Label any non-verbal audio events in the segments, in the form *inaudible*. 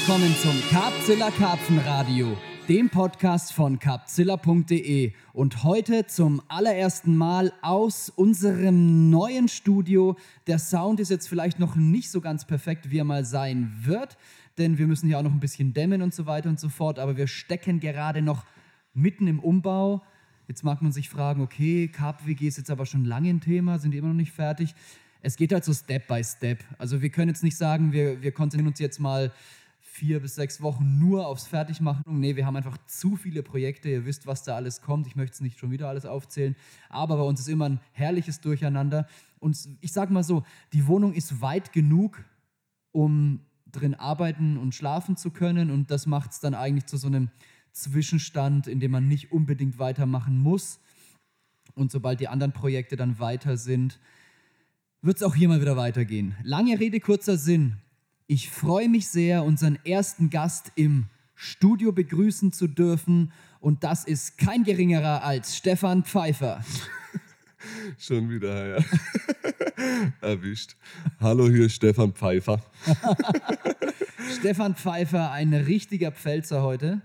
willkommen zum Carpzilla Karpfenradio, dem Podcast von carpzilla.de und heute zum allerersten Mal aus unserem neuen Studio. Der Sound ist jetzt vielleicht noch nicht so ganz perfekt, wie er mal sein wird, denn wir müssen hier auch noch ein bisschen dämmen und so weiter und so fort, aber wir stecken gerade noch mitten im Umbau. Jetzt mag man sich fragen, okay, Carp-WG ist jetzt aber schon lange ein Thema, sind die immer noch nicht fertig? Es geht halt so Step by Step. Also wir können jetzt nicht sagen, wir, wir konzentrieren uns jetzt mal vier bis sechs Wochen nur aufs Fertigmachen. Nee, wir haben einfach zu viele Projekte. Ihr wisst, was da alles kommt. Ich möchte es nicht schon wieder alles aufzählen. Aber bei uns ist immer ein herrliches Durcheinander. Und ich sage mal so, die Wohnung ist weit genug, um drin arbeiten und schlafen zu können. Und das macht es dann eigentlich zu so einem Zwischenstand, in dem man nicht unbedingt weitermachen muss. Und sobald die anderen Projekte dann weiter sind, wird es auch hier mal wieder weitergehen. Lange Rede, kurzer Sinn. Ich freue mich sehr, unseren ersten Gast im Studio begrüßen zu dürfen. Und das ist kein geringerer als Stefan Pfeiffer. *laughs* Schon wieder, ja. *laughs* Erwischt. Hallo, hier ist Stefan Pfeiffer. *laughs* Stefan Pfeiffer, ein richtiger Pfälzer heute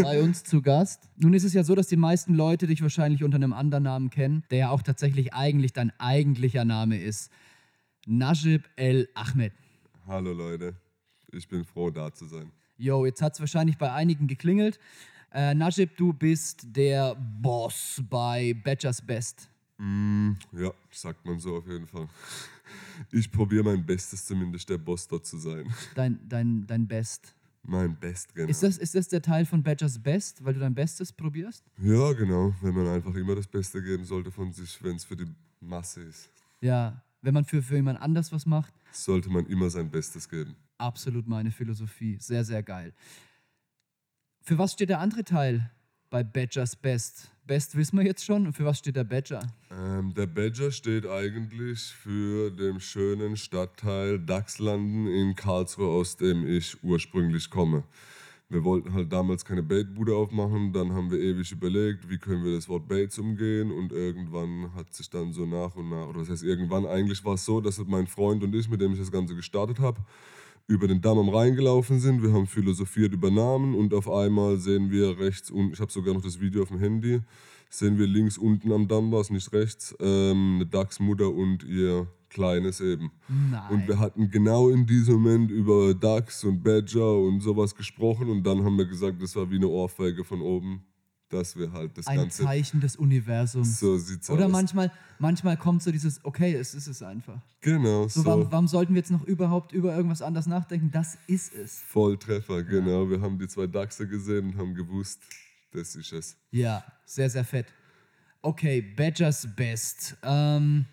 bei uns zu Gast. Nun ist es ja so, dass die meisten Leute dich wahrscheinlich unter einem anderen Namen kennen, der ja auch tatsächlich eigentlich dein eigentlicher Name ist. Najib El Ahmed. Hallo Leute, ich bin froh da zu sein. Jo, jetzt hat es wahrscheinlich bei einigen geklingelt. Äh, Najib, du bist der Boss bei Badgers Best. Mm, ja, sagt man so auf jeden Fall. Ich probiere mein Bestes zumindest, der Boss dort zu sein. Dein, dein, dein Best. Mein Best, genau. Ist das, ist das der Teil von Badgers Best, weil du dein Bestes probierst? Ja, genau. Wenn man einfach immer das Beste geben sollte von sich, wenn es für die Masse ist. Ja, wenn man für, für jemand anders was macht. Sollte man immer sein Bestes geben. Absolut meine Philosophie. Sehr, sehr geil. Für was steht der andere Teil bei Badgers Best? Best wissen wir jetzt schon. Und für was steht der Badger? Ähm, der Badger steht eigentlich für den schönen Stadtteil Dachslanden in Karlsruhe, aus dem ich ursprünglich komme. Wir wollten halt damals keine Baitbude aufmachen, dann haben wir ewig überlegt, wie können wir das Wort Baits umgehen und irgendwann hat sich dann so nach und nach, oder das heißt irgendwann, eigentlich war es so, dass mein Freund und ich, mit dem ich das Ganze gestartet habe, über den Damm am Rhein gelaufen sind. Wir haben philosophiert über Namen und auf einmal sehen wir rechts unten, ich habe sogar noch das Video auf dem Handy, sehen wir links unten am Damm, was nicht rechts, ähm, eine Dachsmutter und ihr Kleines eben. Nein. Und wir hatten genau in diesem Moment über Dachs und Badger und sowas gesprochen und dann haben wir gesagt, das war wie eine Ohrfeige von oben dass wir halt das Ein Ganze. Zeichen des Universums. So sieht's Oder aus. manchmal, manchmal kommt so dieses, okay, es ist es einfach. Genau, So, so. Warum, warum sollten wir jetzt noch überhaupt über irgendwas anderes nachdenken? Das ist es. Volltreffer, genau. Wir haben die zwei Dachse gesehen und haben gewusst, das ist es. Ja, sehr, sehr fett. Okay, Badgers Best. Ähm,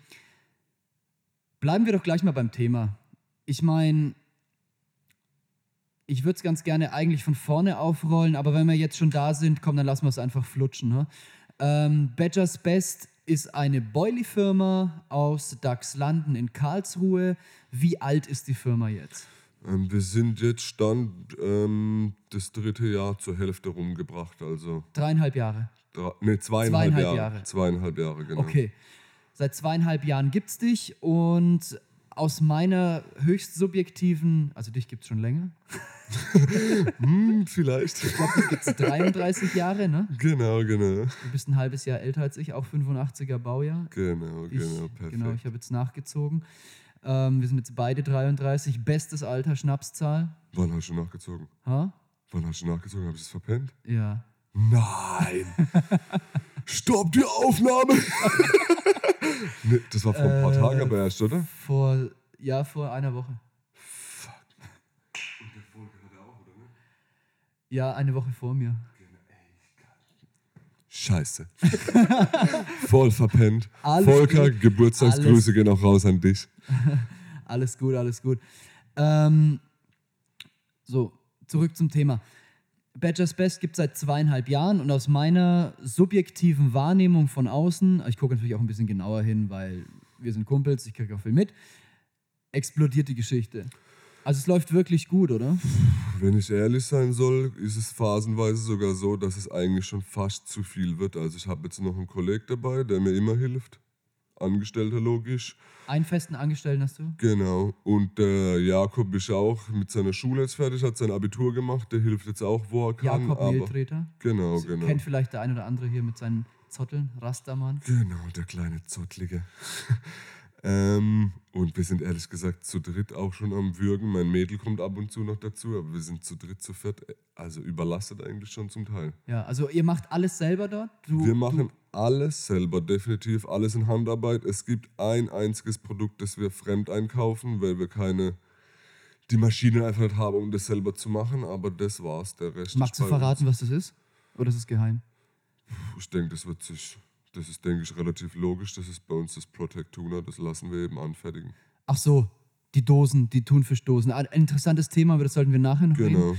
bleiben wir doch gleich mal beim Thema. Ich meine, ich würde es ganz gerne eigentlich von vorne aufrollen, aber wenn wir jetzt schon da sind, komm, dann lassen wir es einfach flutschen. Ne? Ähm, Badgers Best ist eine Boilie-Firma aus Dachslanden in Karlsruhe. Wie alt ist die Firma jetzt? Ähm, wir sind jetzt Stand ähm, das dritte Jahr zur Hälfte rumgebracht, also Dreieinhalb Jahre. drei, nee, zweieinhalb, Zweieinhalb Jahre. Jahre. Zweieinhalb Jahre, genau. Okay. Seit zweieinhalb Jahren gibt es dich und aus meiner höchst subjektiven, also dich gibt es schon länger, *laughs* Hm, vielleicht. ich glaube, dich gibt es 33 Jahre, ne? genau, genau. Du bist ein halbes Jahr älter als ich, auch 85er Baujahr. Genau, Ich, genau, perfekt. genau, ich habe jetzt nachgezogen. Ähm, wir sind jetzt beide 33, bestes Alter, Schnapszahl. Wann hast du nachgezogen? Ha? Wann hast du nachgezogen? Habe ich das verpennt? Ja. Nein! *laughs* Stopp die Aufnahme! *laughs* *laughs* nee, das war vor ein paar Äh, Tagen aber erst, oder? Vor, ja, vor einer Woche. Und der Volker hatte auch, oder ne? Ja, eine Woche vor mir. Scheiße. *laughs* Voll verpennt. Alles Volker, gut. Geburtstagsgrüße gehen auch raus an dich. *laughs* Alles gut, alles gut. Ähm, so, zurück zum Thema. Badgers Best gibt es seit zweieinhalb Jahren und aus meiner subjektiven Wahrnehmung von außen, ich gucke natürlich auch ein bisschen genauer hin, weil wir sind Kumpels, ich kriege auch viel mit, explodiert die Geschichte. Also es läuft wirklich gut, oder? Wenn ich ehrlich sein soll, ist es phasenweise sogar so, dass es eigentlich schon fast zu viel wird. Also ich habe jetzt noch einen Kollegen dabei, der mir immer hilft. Angestellter logisch. Einen festen Angestellten hast du? Genau. Und der Jakob ist auch mit seiner Schule jetzt fertig, hat sein Abitur gemacht, der hilft jetzt auch, wo er kann. Jakob Mehltreter. genau, Das genau. Kennt vielleicht der ein oder andere hier mit seinen Zotteln, Rastermann. Genau, der kleine Zottlige. *laughs* ähm, und wir sind ehrlich gesagt zu dritt auch schon am Würgen. Mein Mädel kommt ab und zu noch dazu, aber wir sind zu dritt, zu viert, also überlastet eigentlich schon zum Teil. Ja, also ihr macht alles selber dort? Du, Wir machen alles selber, definitiv alles in Handarbeit. Es gibt ein einziges Produkt, das wir fremd einkaufen, weil wir keine die Maschine einfach nicht haben, um das selber zu machen, aber das war's. Der Rest Du, magst du verraten, was das ist? Oder ist es geheim? Uns. Ich denke, das wird sich, das ist, denke ich, relativ logisch. Das ist bei uns das Protect Tuna, das lassen wir eben anfertigen. Ach so, die Dosen, die Thunfischdosen. Ein interessantes Thema, aber das sollten wir nachher noch reden. Genau.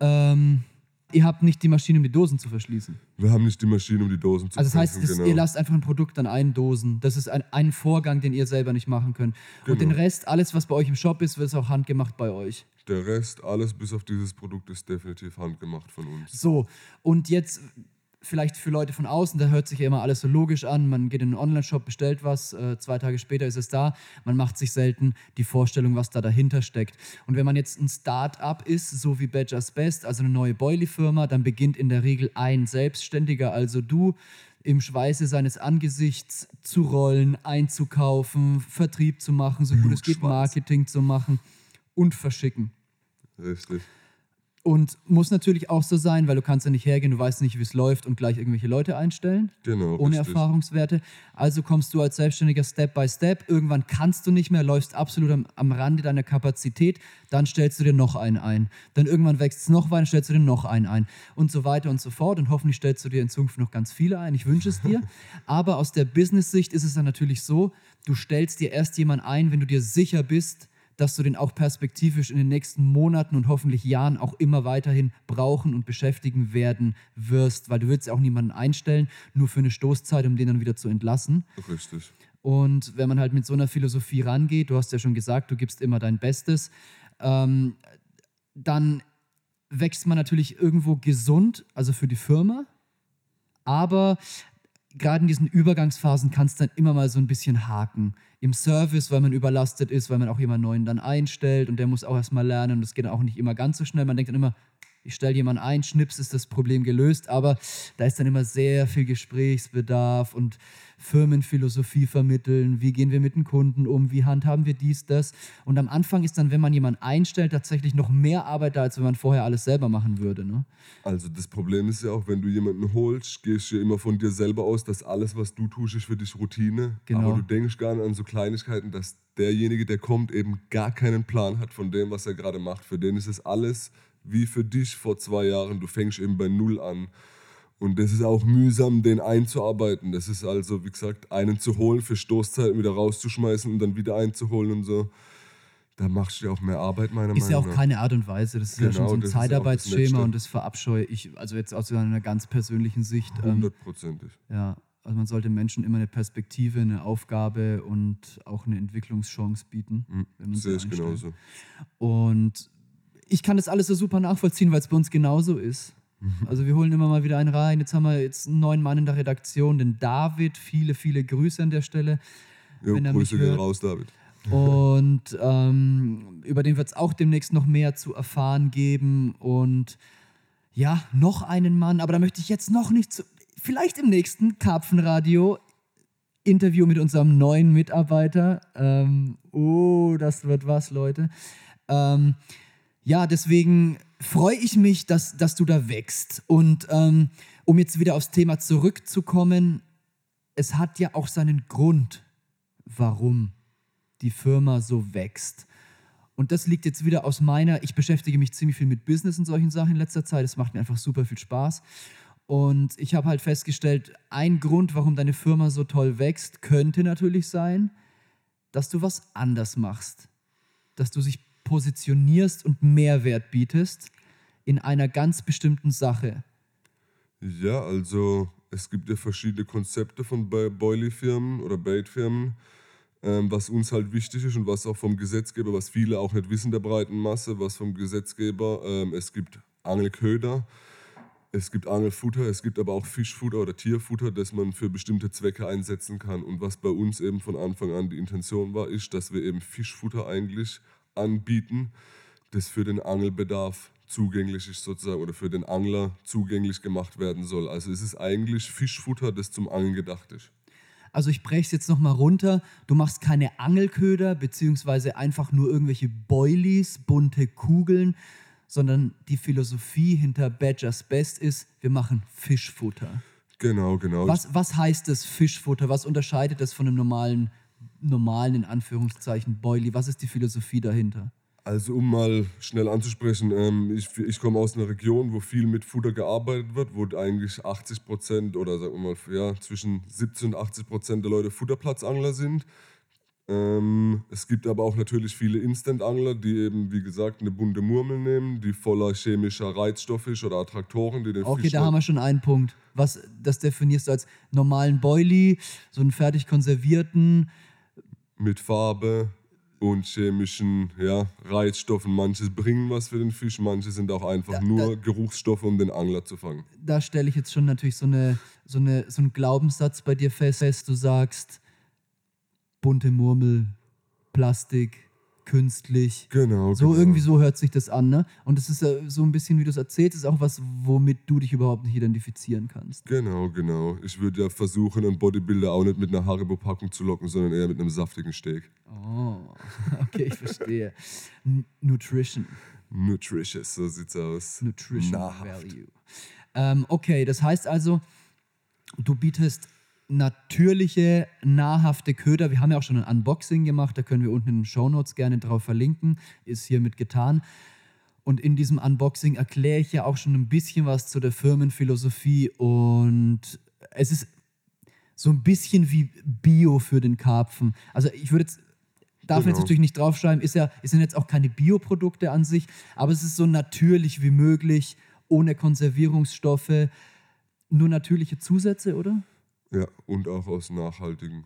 Ähm, ihr habt nicht die Maschine, um die Dosen zu verschließen. Wir haben nicht die Maschine, um die Dosen zu Also das heißt, genau. ihr lasst einfach ein Produkt an einen Dosen. Das ist ein, ein Vorgang, den ihr selber nicht machen könnt. Und den Genau. Rest, alles, was bei euch im Shop ist, wird auch handgemacht bei euch. Der Rest, alles bis auf dieses Produkt, ist definitiv handgemacht von uns. So, und jetzt vielleicht für Leute von außen, da hört sich ja immer alles so logisch an. Man geht in einen Online-Shop, bestellt was, äh, zwei Tage später ist es da. Man macht sich selten die Vorstellung, was da dahinter steckt. Und wenn man jetzt ein Start-up ist, so wie Badgers Best, also eine neue Boilie-Firma, dann beginnt in der Regel ein Selbstständiger, also du, im Schweiße seines Angesichts zu rollen, einzukaufen, Vertrieb zu machen, so gut es geht. Marketing zu machen und verschicken. Richtig. Und muss natürlich auch so sein, weil du kannst ja nicht hergehen, du weißt nicht, wie es läuft und gleich irgendwelche Leute einstellen. Genau. Ohne richtig. Erfahrungswerte. Also kommst du als Selbstständiger Step by Step. Irgendwann kannst du nicht mehr, läufst absolut am, am Rande deiner Kapazität. Dann stellst du dir noch einen ein. Dann irgendwann wächst es noch weiter, stellst du dir noch einen ein. Und so weiter und so fort. Und hoffentlich stellst du dir in Zukunft noch ganz viele ein. Ich wünsche es dir. *laughs* Aber aus der Business-Sicht ist es dann natürlich so, du stellst dir erst jemanden ein, wenn du dir sicher bist, dass du den auch perspektivisch in den nächsten Monaten und hoffentlich Jahren auch immer weiterhin brauchen und beschäftigen werden wirst, weil du willst ja auch niemanden einstellen, nur für eine Stoßzeit, um den dann wieder zu entlassen. Richtig. Und wenn man halt mit so einer Philosophie rangeht, du hast ja schon gesagt, du gibst immer dein Bestes, ähm, dann wächst man natürlich irgendwo gesund, also für die Firma, aber gerade in diesen Übergangsphasen kann es dann immer mal so ein bisschen haken. Im Service, weil man überlastet ist, weil man auch jemanden neuen dann einstellt und der muss auch erstmal lernen und das geht auch nicht immer ganz so schnell. Man denkt dann immer, ich stelle jemanden ein, schnips ist das Problem gelöst, aber da ist dann immer sehr viel Gesprächsbedarf und Firmenphilosophie vermitteln, wie gehen wir mit den Kunden um, wie handhaben wir dies, das. Und am Anfang ist dann, wenn man jemanden einstellt, tatsächlich noch mehr Arbeit da, als wenn man vorher alles selber machen würde. Ne? Also das Problem ist ja auch, wenn du jemanden holst, gehst du ja immer von dir selber aus, dass alles, was du tust, ist für dich Routine. Genau. Aber du denkst gar nicht an so Kleinigkeiten, dass derjenige, der kommt, eben gar keinen Plan hat von dem, was er gerade macht. Für den ist es alles wie für dich vor zwei Jahren. Du fängst eben bei Null an. Und das ist auch mühsam, den einzuarbeiten. Das ist also, wie gesagt, einen zu holen für Stoßzeiten, wieder rauszuschmeißen und dann wieder einzuholen und so. Da machst du ja auch mehr Arbeit, meiner Ist ja Meinung auch nach. keine Art und Weise. Das ist ja schon Genau, so ein ist auch das Zeitarbeitsschema und das verabscheue ich, also jetzt aus einer ganz persönlichen Sicht. Ähm, Hundertprozentig. ja, also man sollte Menschen immer eine Perspektive, eine Aufgabe und auch eine Entwicklungschance bieten. wenn man sie Sehe ich genauso. Und ich kann das alles so super nachvollziehen, weil es bei uns genauso ist. Mhm. Also wir holen immer mal wieder einen rein. Jetzt haben wir jetzt einen neuen Mann in der Redaktion, den David. Viele, viele Grüße an der Stelle. Jo, Wenn er mich Grüße gehen hört. raus, David. Und ähm, über den wird es auch demnächst noch mehr zu erfahren geben. Und ja, noch einen Mann, aber da möchte ich jetzt noch nicht zu. Vielleicht im nächsten Karpfenradio Interview mit unserem neuen Mitarbeiter. Ähm, oh, das wird was, Leute. Ähm, ja, deswegen freue ich mich, dass, dass du da wächst. Und ähm, um jetzt wieder aufs Thema zurückzukommen, es hat ja auch seinen Grund, warum die Firma so wächst. Und das liegt jetzt wieder aus meiner, ich beschäftige mich ziemlich viel mit Business und solchen Sachen in letzter Zeit. Es macht mir einfach super viel Spaß. Und ich habe halt festgestellt, ein Grund, warum deine Firma so toll wächst, könnte natürlich sein, dass du was anders machst. Dass du sich positionierst und Mehrwert bietest in einer ganz bestimmten Sache. Ja, also es gibt ja verschiedene Konzepte von Bo- Boilie-Firmen oder Bait-Firmen, ähm, was uns halt wichtig ist und was auch vom Gesetzgeber, was viele auch nicht wissen der breiten Masse, was vom Gesetzgeber, ähm, es gibt Angelköder. Es gibt Angelfutter, es gibt aber auch Fischfutter oder Tierfutter, das man für bestimmte Zwecke einsetzen kann. Und was bei uns eben von Anfang an die Intention war, ist, dass wir eben Fischfutter eigentlich anbieten, das für den Angelbedarf zugänglich ist sozusagen oder für den Angler zugänglich gemacht werden soll. Also es ist eigentlich Fischfutter, das zum Angeln gedacht ist. Also ich breche es jetzt nochmal runter. Du machst keine Angelköder, beziehungsweise einfach nur irgendwelche Boilies, bunte Kugeln, sondern die Philosophie hinter Badgers Best ist, wir machen Fischfutter. Genau, genau. Was, was heißt das Fischfutter? Was unterscheidet das von einem normalen, normalen, in Anführungszeichen, Boilie? Was ist die Philosophie dahinter? Also um mal schnell anzusprechen, ähm, ich, ich komme aus einer Region, wo viel mit Futter gearbeitet wird, wo eigentlich 80 Prozent oder sagen wir mal ja, zwischen 70 und 80 Prozent der Leute Futterplatzangler sind. Ähm, es gibt aber auch natürlich viele Instant-Angler, die eben, wie gesagt, eine bunte Murmel nehmen, die voller chemischer Reizstoffe ist oder Attraktoren, die den Okay, Fisch da haben wir schon einen Punkt. Was, das definierst du als normalen Boilie, so einen fertig konservierten. Mit Farbe und chemischen ja, Reizstoffen. Manche bringen was für den Fisch, manche sind auch einfach Da- nur Geruchsstoffe, um den Angler zu fangen. Da stelle ich jetzt schon natürlich so, eine, so, eine, so einen Glaubenssatz bei dir fest. Du sagst, bunte Murmel, Plastik, künstlich. Genau. So genau. irgendwie so hört sich das an, ne? Und das ist so ein bisschen, wie du es erzählst, ist auch was, womit du dich überhaupt nicht identifizieren kannst. Genau, genau. Ich würde ja versuchen, einen Bodybuilder auch nicht mit einer Haribo-Packung zu locken, sondern eher mit einem saftigen Steak. Oh, *laughs* okay, ich verstehe. Nutrition. Nutritious, so sieht's aus. Nutrition Nahrhaft. Value. Ähm, okay, das heißt also, du bietest natürliche, nahrhafte Köder. Wir haben ja auch schon ein Unboxing gemacht, da können wir unten in den Show Notes gerne drauf verlinken. Ist hiermit getan. Und in diesem Unboxing erkläre ich ja auch schon ein bisschen was zu der Firmenphilosophie und es ist so ein bisschen wie Bio für den Karpfen. Also ich würde jetzt, darf Genau. jetzt natürlich nicht draufschreiben, ist ja, es sind jetzt auch keine Bioprodukte an sich, aber es ist so natürlich wie möglich, ohne Konservierungsstoffe, nur natürliche Zusätze, oder? Ja, und auch aus nachhaltigen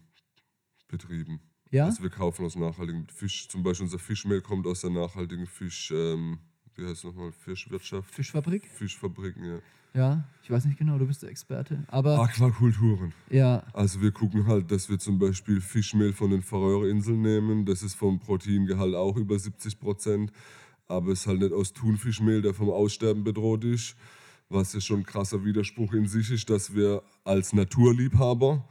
Betrieben. Ja? Also wir kaufen aus nachhaltigen Fisch. Zum Beispiel unser Fischmehl kommt aus der nachhaltigen Fisch, ähm, wie heißt es nochmal, Fischwirtschaft. Fischfabrik? Fischfabriken, ja. Ja, ich weiß nicht genau, du bist der Experte. Aber Aquakulturen. ja, Also wir gucken halt, dass wir zum Beispiel Fischmehl von den Färöerinseln nehmen. Das ist vom Proteingehalt auch über 70 Prozent. Aber es ist halt nicht aus Thunfischmehl, der vom Aussterben bedroht ist. Was ja schon ein krasser Widerspruch in sich ist, dass wir als Naturliebhaber,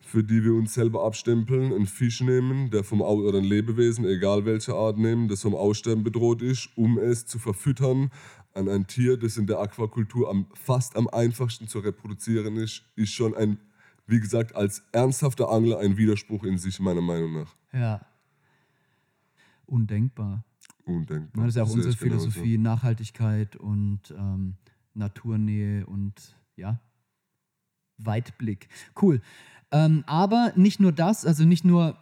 für die wir uns selber abstempeln, einen Fisch nehmen, der vom Au oder ein Lebewesen, egal welcher Art nehmen, das vom Aussterben bedroht ist, um es zu verfüttern an ein Tier, das in der Aquakultur am, fast am einfachsten zu reproduzieren ist, ist schon ein, wie gesagt, als ernsthafter Angler ein Widerspruch in sich, meiner Meinung nach. ja. Undenkbar. Undenkbar. Das ist ja auch unsere ich genauso. Philosophie, Nachhaltigkeit und ähm, Naturnähe und ja, Weitblick. Cool. Ähm, aber nicht nur das, also nicht nur,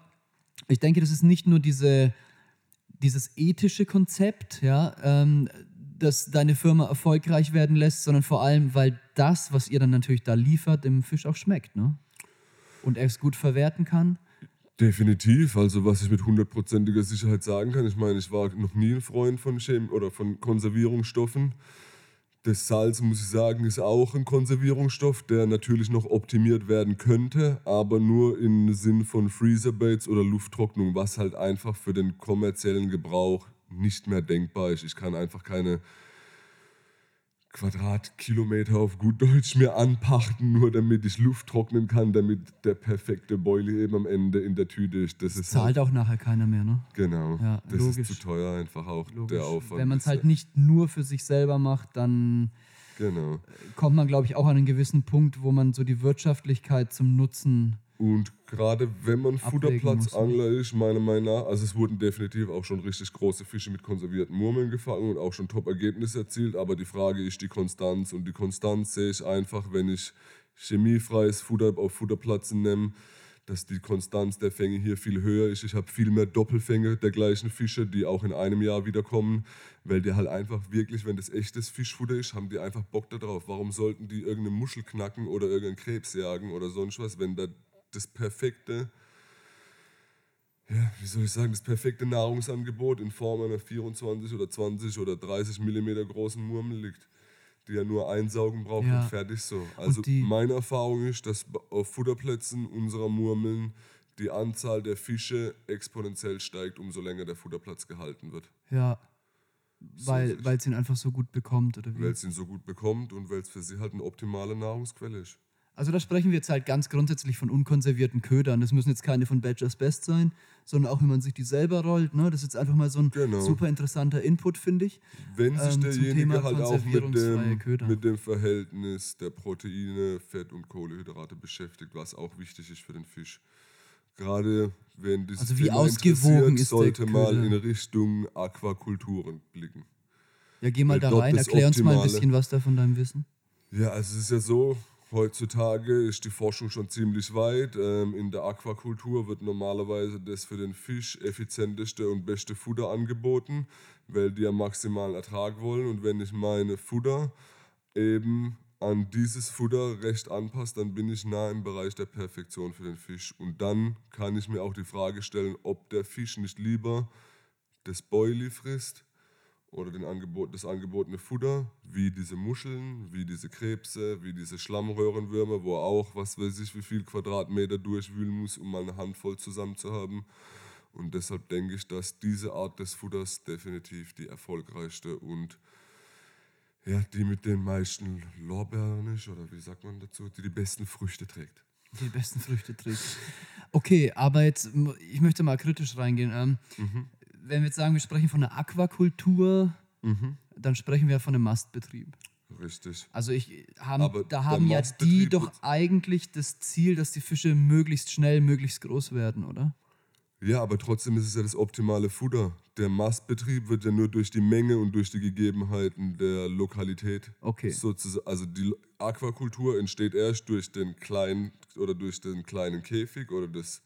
ich denke, das ist nicht nur diese, dieses ethische Konzept, ja, ähm, das deine Firma erfolgreich werden lässt, sondern vor allem, weil das, was ihr dann natürlich da liefert, dem Fisch auch schmeckt, ne? Und er es gut verwerten kann. Definitiv, also was ich mit hundertprozentiger Sicherheit sagen kann, ich meine, ich war noch nie ein Freund von Chem oder von Konservierungsstoffen. Das Salz, muss ich sagen, ist auch ein Konservierungsstoff, der natürlich noch optimiert werden könnte, aber nur im Sinn von Freezerbaits oder Lufttrocknung, was halt einfach für den kommerziellen Gebrauch nicht mehr denkbar ist. Ich kann einfach keine Quadratkilometer auf gut Deutsch mir anpachten, nur damit ich Luft trocknen kann, damit der perfekte Boilie eben am Ende in der Tüte ist. Das ist halt, Zahlt auch nachher keiner mehr, ne? genau. Ja, das logisch. ist zu teuer einfach auch Logisch. der Aufwand. Wenn man es ist halt nicht nur für sich selber macht, dann Genau. kommt man, glaube ich, auch an einen gewissen Punkt, wo man so die Wirtschaftlichkeit zum Nutzen. Und gerade wenn man Futterplatzangler ist, meiner Meinung nach, also es wurden definitiv auch schon richtig große Fische mit konservierten Murmeln gefangen und auch schon Top-Ergebnisse erzielt, aber die Frage ist die Konstanz und die Konstanz sehe ich einfach, wenn ich chemiefreies Futter auf Futterplatzen nehme, dass die Konstanz der Fänge hier viel höher ist. Ich habe viel mehr Doppelfänge der gleichen Fische, die auch in einem Jahr wiederkommen, weil die halt einfach wirklich, wenn das echtes Fischfutter ist, haben die einfach Bock darauf. Warum sollten die irgendeine Muschel knacken oder irgendeinen Krebs jagen oder sonst was, wenn da das perfekte, ja, wie soll ich sagen, das perfekte Nahrungsangebot in Form einer 24 oder 20 oder 30 Millimeter großen Murmel liegt. die ja nur einsaugen braucht Ja. und fertig so. Also meine Erfahrung ist, dass auf Futterplätzen unserer Murmeln die Anzahl der Fische exponentiell steigt, umso länger der Futterplatz gehalten wird. Ja. Weil weil es ihn einfach so gut bekommt, oder wie? Weil es ihn so gut bekommt und weil es für sie halt eine optimale Nahrungsquelle ist. Also da sprechen wir jetzt halt ganz grundsätzlich von unkonservierten Ködern. Das müssen jetzt keine von Badgers Best sein, sondern auch, wenn man sich die selber rollt. Ne? Das ist jetzt einfach mal so ein Genau. super interessanter Input, finde ich. Wenn sich Ähm, derjenige halt auch mit dem, mit dem Verhältnis der Proteine, Fett und Kohlenhydrate beschäftigt, was auch wichtig ist für den Fisch. Gerade wenn dieses Also wie Thema ausgewogen ist sollte mal in Richtung Aquakulturen blicken. Ja, geh mal Weil da rein, erklär uns mal ein bisschen was da von deinem Wissen. Ja, also es ist ja so, heutzutage ist die Forschung schon ziemlich weit. Ähm, in der Aquakultur wird normalerweise das für den Fisch effizienteste und beste Futter angeboten, weil die ja maximalen Ertrag wollen. Und wenn ich meine Futter eben an dieses Futter recht anpasse, dann bin ich nah im Bereich der Perfektion für den Fisch. Und dann kann ich mir auch die Frage stellen, ob der Fisch nicht lieber das Boilie frisst oder den Angebot, das angebotene Futter, wie diese Muscheln, wie diese Krebse, wie diese Schlammröhrenwürmer, wo er auch, was weiß ich, wie viel Quadratmeter durchwühlen muss, um mal eine Handvoll zusammen zu haben. Und deshalb denke ich, dass diese Art des Futters definitiv die erfolgreichste und ja, die mit den meisten Lorbeeren ist, oder wie sagt man dazu, die die besten Früchte trägt. Die besten Früchte trägt. Okay, aber jetzt, ich möchte mal kritisch reingehen. Ähm, Mhm. Wenn wir jetzt sagen, wir sprechen von einer Aquakultur, Mhm. dann sprechen wir von einem Mastbetrieb. Richtig. Also ich haben, Aber da haben ja die doch eigentlich das Ziel, dass die Fische möglichst schnell, möglichst groß werden, oder? Ja, aber trotzdem ist es ja das optimale Futter. Der Mastbetrieb wird ja nur durch die Menge und durch die Gegebenheiten der Lokalität. Okay. Sozusagen, also die Aquakultur entsteht erst durch den kleinen oder durch den kleinen Käfig oder das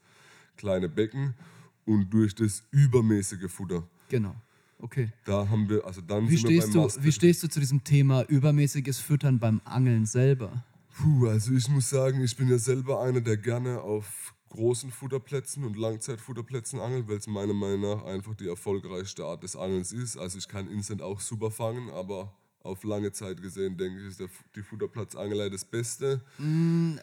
kleine Becken und durch das übermäßige Futter. Genau. Okay. Da haben wir, also dann Wie sind wir stehst, beim du, wie stehst du zu diesem Thema übermäßiges Füttern beim Angeln selber? Puh, also ich muss sagen, ich bin ja selber einer, der gerne auf großen Futterplätzen und Langzeitfutterplätzen angelt, weil es meiner Meinung nach einfach die erfolgreichste Art des Angelns ist. Also ich kann Instant auch super fangen, aber auf lange Zeit gesehen denke ich, ist der, die Futterplatzangelei das Beste. Mm,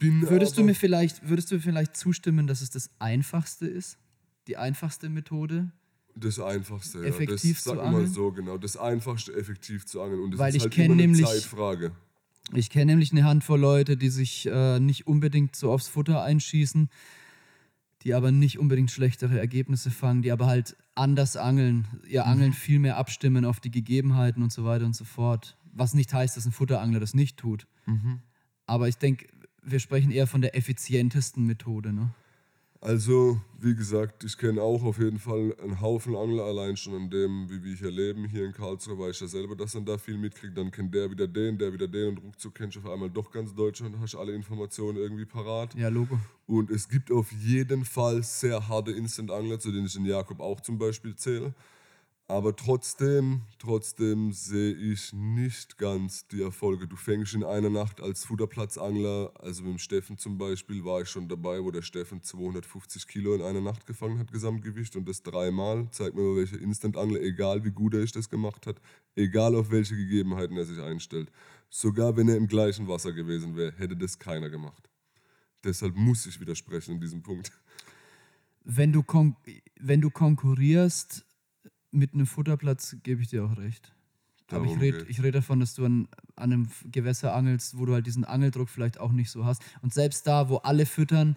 Würdest du, mir vielleicht, würdest du mir vielleicht zustimmen, dass es das Einfachste ist? Die einfachste Methode? das Einfachste, ja. effektiv das, zu sag mal angeln? so genau, das Einfachste effektiv zu angeln. Und das Weil ist ich halt immer eine nämlich- Zeitfrage. Ich kenne nämlich eine Handvoll Leute, die sich äh, nicht unbedingt so aufs Futter einschießen, die aber nicht unbedingt schlechtere Ergebnisse fangen, die aber halt anders angeln, ihr Angeln viel mehr abstimmen auf die Gegebenheiten und so weiter und so fort. Was nicht heißt, dass ein Futterangler das nicht tut. Aber ich denke, wir sprechen eher von der effizientesten Methode. Ne? Also, wie gesagt, ich kenne auch auf jeden Fall einen Haufen Angler, allein schon an dem, wie wir hier leben. Hier in Karlsruhe weiß ich ja selber, dass man da viel mitkriegt. Dann kennt der wieder den, der wieder den und ruckzuck kennst du auf einmal doch ganz Deutschland, hast alle Informationen irgendwie parat. Ja, Logo. Und es gibt auf jeden Fall sehr harte Instant-Angler, zu denen ich den Jakob auch zum Beispiel zähle. Aber trotzdem, trotzdem sehe ich nicht ganz die Erfolge. Du fängst in einer Nacht als Futterplatzangler, also mit dem Steffen zum Beispiel, war ich schon dabei, wo der Steffen 250 Kilo in einer Nacht gefangen hat, Gesamtgewicht, und das dreimal. Zeig mir mal, welcher Instant-Angler, egal wie gut er ist, das gemacht hat, egal auf welche Gegebenheiten er sich einstellt. Sogar wenn er im gleichen Wasser gewesen wäre, hätte das keiner gemacht. Deshalb muss ich widersprechen in diesem Punkt. Wenn du, wenn du konkurrierst mit einem Futterplatz, gebe ich dir auch recht. Aber ich Darum rede ich red davon, dass du an, an einem Gewässer angelst, wo du halt diesen Angeldruck vielleicht auch nicht so hast. Und selbst da, wo alle füttern,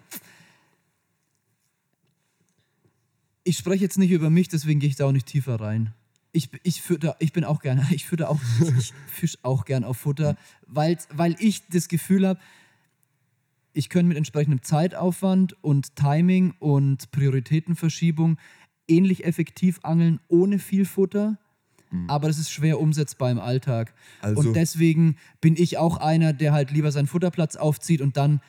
ich spreche jetzt nicht über mich, deswegen gehe ich da auch nicht tiefer rein. Ich, ich, fütter, ich bin auch gerne, *laughs* ich fütter auch, ich fisch auch gern auf Futter, weil, weil ich das Gefühl habe, ich könnte mit entsprechendem Zeitaufwand und Timing und Prioritätenverschiebung ähnlich effektiv angeln ohne viel Futter, aber das ist schwer umsetzbar im Alltag. Also- und deswegen bin ich auch einer, der halt lieber seinen Futterplatz aufzieht und dann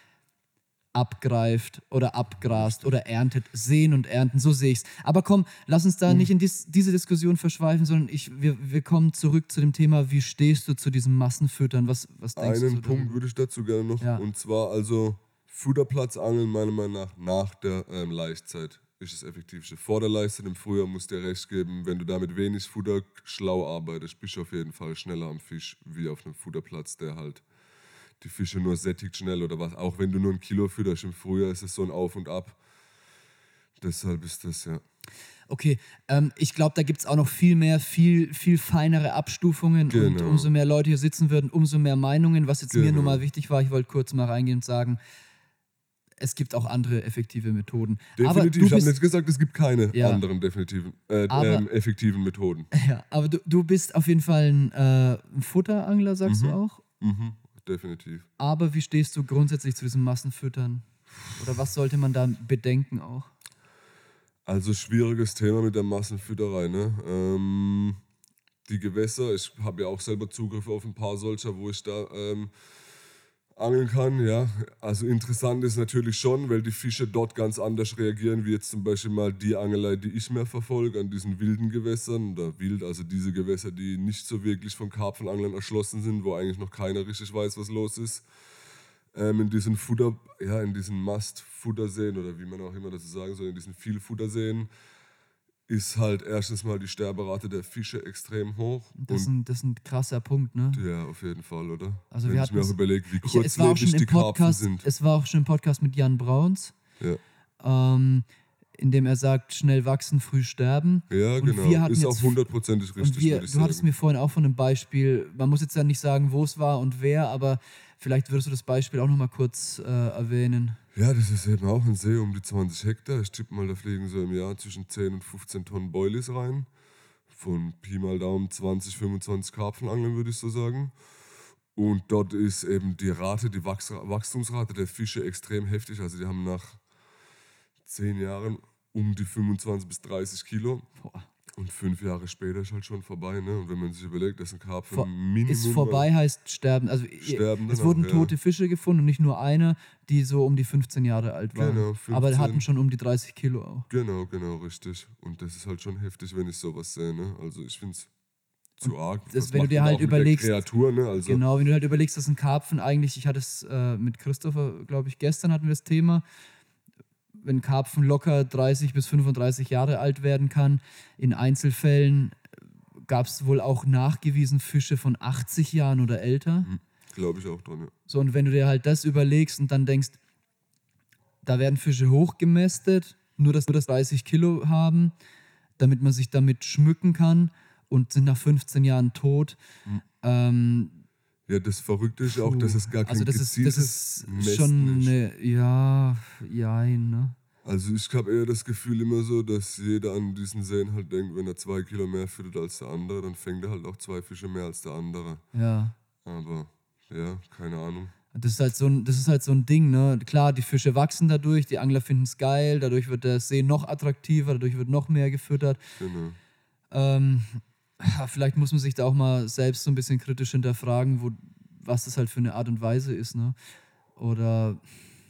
abgreift oder abgrast oder erntet, sehen und ernten, so sehe ich es. Aber komm, lass uns Mhm. da nicht in dies, diese Diskussion verschweifen, sondern ich, wir, wir kommen zurück zu dem Thema, wie stehst du zu diesem Massenfüttern? Was, was denkst du? Einen Punkt würde ich dazu gerne noch. Ja. Und zwar also Futterplatzangeln meiner Meinung nach nach der ähm, Laichzeit. Ist das effektivste. Vorderleiste im Frühjahr musst dir recht geben, wenn du da mit wenig Futter schlau arbeitest, bist du auf jeden Fall schneller am Fisch wie auf einem Futterplatz, der halt die Fische nur sättigt schnell oder was. Auch wenn du nur ein Kilo fütterst im Frühjahr, ist es so ein Auf und Ab. Deshalb ist das ja. Okay, ähm, ich glaube, da gibt es auch noch viel mehr, viel, viel feinere Abstufungen und Genau. umso mehr Leute hier sitzen würden, umso mehr Meinungen. Was jetzt mir Genau. nur mal wichtig war, ich wollte kurz mal reingehen und sagen, es gibt auch andere effektive Methoden. Definitiv, ich habe nicht gesagt, es gibt keine Ja. anderen definitiven, äh, Aber- ähm, effektiven Methoden. *laughs* ja, aber du, du bist auf jeden Fall ein, äh, Futterangler, sagst du auch. Mhm, definitiv. Aber wie stehst du grundsätzlich zu diesem Massenfüttern? Oder was sollte man da bedenken auch? Also schwieriges Thema mit der Massenfütterei. Ne? Ähm, die Gewässer, ich habe ja auch selber Zugriff auf ein paar solcher, wo ich da ähm, angeln kann. Ja, also interessant ist natürlich schon, weil die Fische dort ganz anders reagieren, wie jetzt zum Beispiel mal die Angelei, die ich mehr verfolge, an diesen wilden Gewässern. Oder wild, also diese Gewässer, die nicht so wirklich von Karpfenanglern erschlossen sind, wo eigentlich noch keiner richtig weiß, was los ist. Ähm, in diesen Futter, ja, in diesen Mastfutterseen oder wie man auch immer dazu sagen soll, in diesen Vielfutterseen ist halt erstens mal die Sterberate der Fische extrem hoch. Das ist ein, das ist ein krasser Punkt, ne? ja, auf jeden Fall, oder? Also Wenn wir ich mir auch überlege, wie kurzlebig die Karpfen Podcast, sind. es war auch schon im Podcast mit Jan Brauns, Ja, ähm, in dem er sagt, schnell wachsen, früh sterben. ja Und genau. ist auch hundertprozentig richtig, wir, du hattest sagen. mir vorhin auch von einem Beispiel, man muss jetzt ja nicht sagen, wo es war und wer, aber vielleicht würdest du das Beispiel auch noch mal kurz äh, erwähnen. Ja, das ist eben auch ein See um die 20 Hektar. Ich tippe mal, da fliegen so im Jahr zwischen 10 und 15 Tonnen Boilies rein. Von Pi mal Daumen 20, 25 Karpfenangeln, würde ich so sagen. Und dort ist eben die Rate, die Wachs Wachstumsrate der Fische extrem heftig. Also die haben nach 10 Jahren um die 25 bis 30 Kilo. Boah. Und fünf Jahre später ist halt schon vorbei. Ne? Und wenn man sich überlegt, dass ein Karpfen Vor- Minimum Ist vorbei heißt sterben. Also Sterben es dann wurden auch, ja. tote Fische gefunden und nicht nur eine, die so um die 15 Jahre alt waren. Genau, aber 15. hatten schon um die 30 Kilo auch. Genau, genau, richtig. Und das ist halt schon heftig, wenn ich sowas sehe. Ne? Also ich finde es zu arg. das, wenn du dir halt überlegst- Kreatur, ne? Also, Genau, wenn du halt überlegst, dass ein Karpfen eigentlich, ich hatte es äh, mit Christopher, glaube ich, gestern hatten wir das Thema, wenn Karpfen locker 30 bis 35 Jahre alt werden kann, in Einzelfällen gab es wohl auch nachgewiesen Fische von 80 Jahren oder älter. Glaube ich auch dran, ja. So, und wenn du dir halt das überlegst und dann denkst, da werden Fische hochgemästet, nur dass nur das 30 Kilo haben, damit man sich damit schmücken kann und sind nach 15 Jahren tot. Hm. Ähm, Ja, das Verrückte ist auch, dass es gar kein also das ist, das ist Messen schon ist. eine, ja, jein, ne? Also ich habe eher das Gefühl immer so, dass jeder an diesen Seen halt denkt, wenn er zwei Kilo mehr füttert als der andere, dann fängt er halt auch zwei Fische mehr als der andere. Ja. Aber ja, keine Ahnung. Das ist halt so ein, das ist halt so ein Ding, ne? Klar, die Fische wachsen dadurch, die Angler finden es geil, dadurch wird der See noch attraktiver, dadurch wird noch mehr gefüttert. Genau. Ähm, vielleicht muss man sich da auch mal selbst so ein bisschen kritisch hinterfragen, wo, was das halt für eine Art und Weise ist, ne? Oder,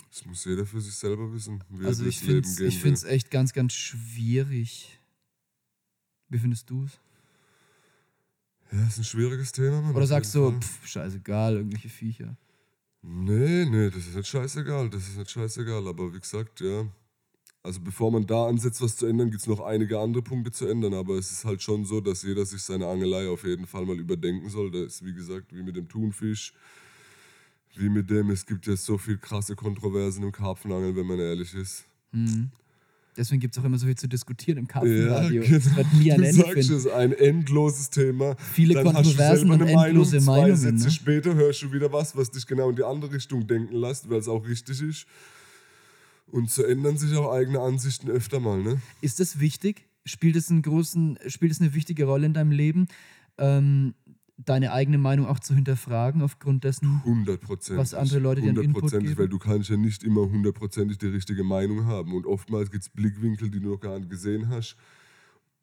Das muss jeder für sich selber wissen, wie also er ich durchs Leben finde es gehen ich will. find's echt ganz, ganz schwierig. Wie findest du es? Ja, ist ein schwieriges Thema, Mann. Oder sagst du, Fall. pff, scheißegal, irgendwelche Viecher? Nee, nee, das ist nicht scheißegal, das ist nicht scheißegal. Aber wie gesagt, ja, also bevor man da ansetzt, was zu ändern, gibt es noch einige andere Punkte zu ändern. Aber es ist halt schon so, dass jeder sich seine Angelei auf jeden Fall mal überdenken soll. Da ist, wie gesagt, wie mit dem Thunfisch, wie mit dem, es gibt jetzt so viel krasse Kontroversen im Karpfenangeln, wenn man ehrlich ist. Mhm. Deswegen gibt es auch immer so viel zu diskutieren im Ja, Karpfenradio. genau. Es wird nie ein du Ende sagst finden. es, ein endloses Thema. Viele Dann hast du Kontroversen und eine Meinung, endlose zwei Meinungen, Sätze ne? später hörst du wieder was, was dich genau in die andere Richtung denken lässt, weil es auch richtig ist. Und so ändern sich auch eigene Ansichten öfter mal, ne? Ist das wichtig? Spielt es, einen großen, spielt es eine wichtige Rolle in deinem Leben, ähm, deine eigene Meinung auch zu hinterfragen aufgrund dessen? Was andere Leute dir Input Hundertprozentig, geben? weil du kannst ja nicht immer hundertprozentig die richtige Meinung haben. Und oftmals gibt es Blickwinkel, die du noch gar nicht gesehen hast,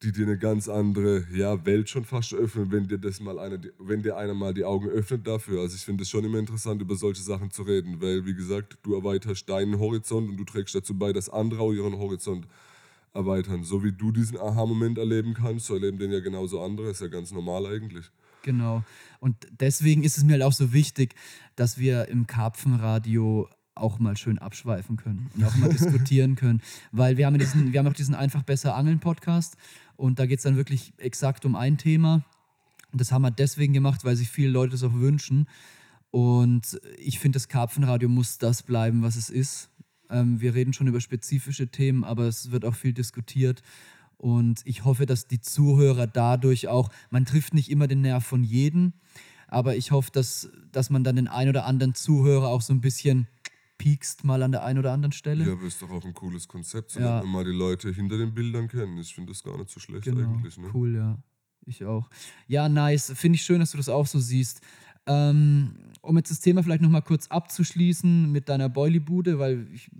die dir eine ganz andere ja, Welt schon fast öffnen, wenn dir das mal einer, wenn dir einer mal die Augen öffnet dafür. Also ich finde es schon immer interessant, über solche Sachen zu reden, weil wie gesagt, du erweiterst deinen Horizont und du trägst dazu bei, dass andere auch ihren Horizont erweitern. So wie du diesen Aha-Moment erleben kannst, so erleben den ja genauso andere. Ist ja ganz normal eigentlich. Genau. Und deswegen ist es mir halt auch so wichtig, dass wir im Karpfenradio auch mal schön abschweifen können und auch mal *laughs* diskutieren können. Weil wir haben, diesen, wir haben auch diesen Einfach besser Angeln Podcast und da geht es dann wirklich exakt um ein Thema. Und das haben wir deswegen gemacht, weil sich viele Leute das auch wünschen. Und ich finde, das Karpfenradio muss das bleiben, was es ist. Ähm, wir reden schon über spezifische Themen, aber es wird auch viel diskutiert. Und ich hoffe, dass die Zuhörer dadurch auch, man trifft nicht immer den Nerv von jedem, aber ich hoffe, dass, dass man dann den ein oder anderen Zuhörer auch so ein bisschen piekst mal an der einen oder anderen Stelle. Ja, aber ist doch auch ein cooles Konzept, so Ja. mal die Leute hinter den Bildern kennen. Ich finde das gar nicht so schlecht Genau, eigentlich. Ne? cool, ja. Ich auch. Ja, nice. Finde ich schön, dass du das auch so siehst. Ähm, um jetzt das Thema vielleicht nochmal kurz abzuschließen mit deiner Boilie-Bude, weil ich,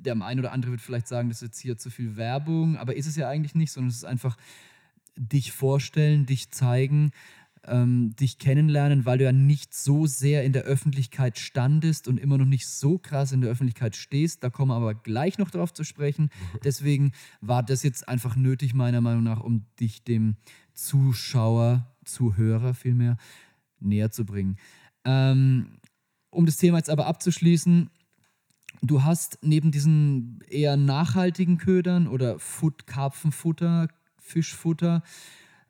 der ein oder andere wird vielleicht sagen, das ist jetzt hier zu viel Werbung, aber ist es ja eigentlich nicht, sondern es ist einfach dich vorstellen, dich zeigen, ähm, dich kennenlernen, weil du ja nicht so sehr in der Öffentlichkeit standest und immer noch nicht so krass in der Öffentlichkeit stehst. Da kommen wir aber gleich noch drauf zu sprechen. *laughs* Deswegen war das jetzt einfach nötig, meiner Meinung nach, um dich dem Zuschauer, Zuhörer vielmehr, näher zu bringen. Ähm, um das Thema jetzt aber abzuschließen, du hast neben diesen eher nachhaltigen Ködern oder Fut Karpfenfutter, Fischfutter,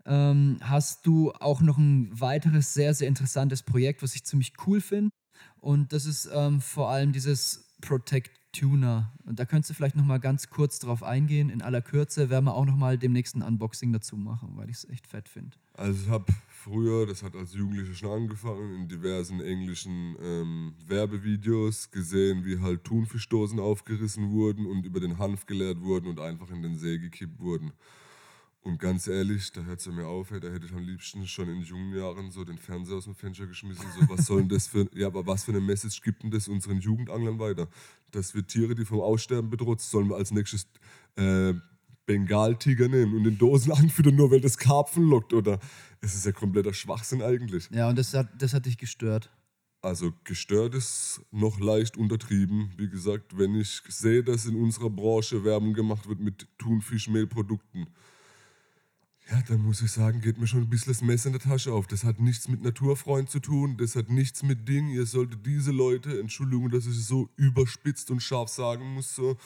ähm, hast du auch noch ein weiteres sehr, sehr interessantes Projekt, was ich ziemlich cool finde. Und das ist ähm, vor allem dieses Protect Tuna. Und da könntest du vielleicht noch mal ganz kurz drauf eingehen. In aller Kürze werden wir auch noch mal demnächst ein Unboxing dazu machen, weil ich es echt fett finde. Also ich habe früher, das hat als Jugendlicher schon angefangen, in diversen englischen ähm, Werbevideos gesehen, wie halt Thunfischdosen aufgerissen wurden und über den Hanf geleert wurden und einfach in den See gekippt wurden. Und ganz ehrlich, da hört es ja mir auf, ey, da hätte ich am liebsten schon in jungen Jahren so den Fernseher aus dem Fenster geschmissen. So, was soll denn das für, ja, aber was für eine Message gibt denn das unseren Jugendanglern weiter? Dass wir Tiere, die vom Aussterben bedroht sind, sollen wir als nächstes äh, Bengaltiger nehmen und in Dosen *laughs* anfüttern, nur weil das Karpfen lockt, oder? Es ist ja kompletter Schwachsinn eigentlich. Ja, und das hat, das hat dich gestört. Also gestört ist noch leicht untertrieben. Wie gesagt, wenn ich sehe, dass in unserer Branche Werbung gemacht wird mit Thunfischmehlprodukten, ja, dann muss ich sagen, geht mir schon ein bisschen das Messer in der Tasche auf. Das hat nichts mit Naturfreund zu tun, das hat nichts mit Ding. Ihr solltet diese Leute, Entschuldigung, dass ich es so überspitzt und scharf sagen muss, so,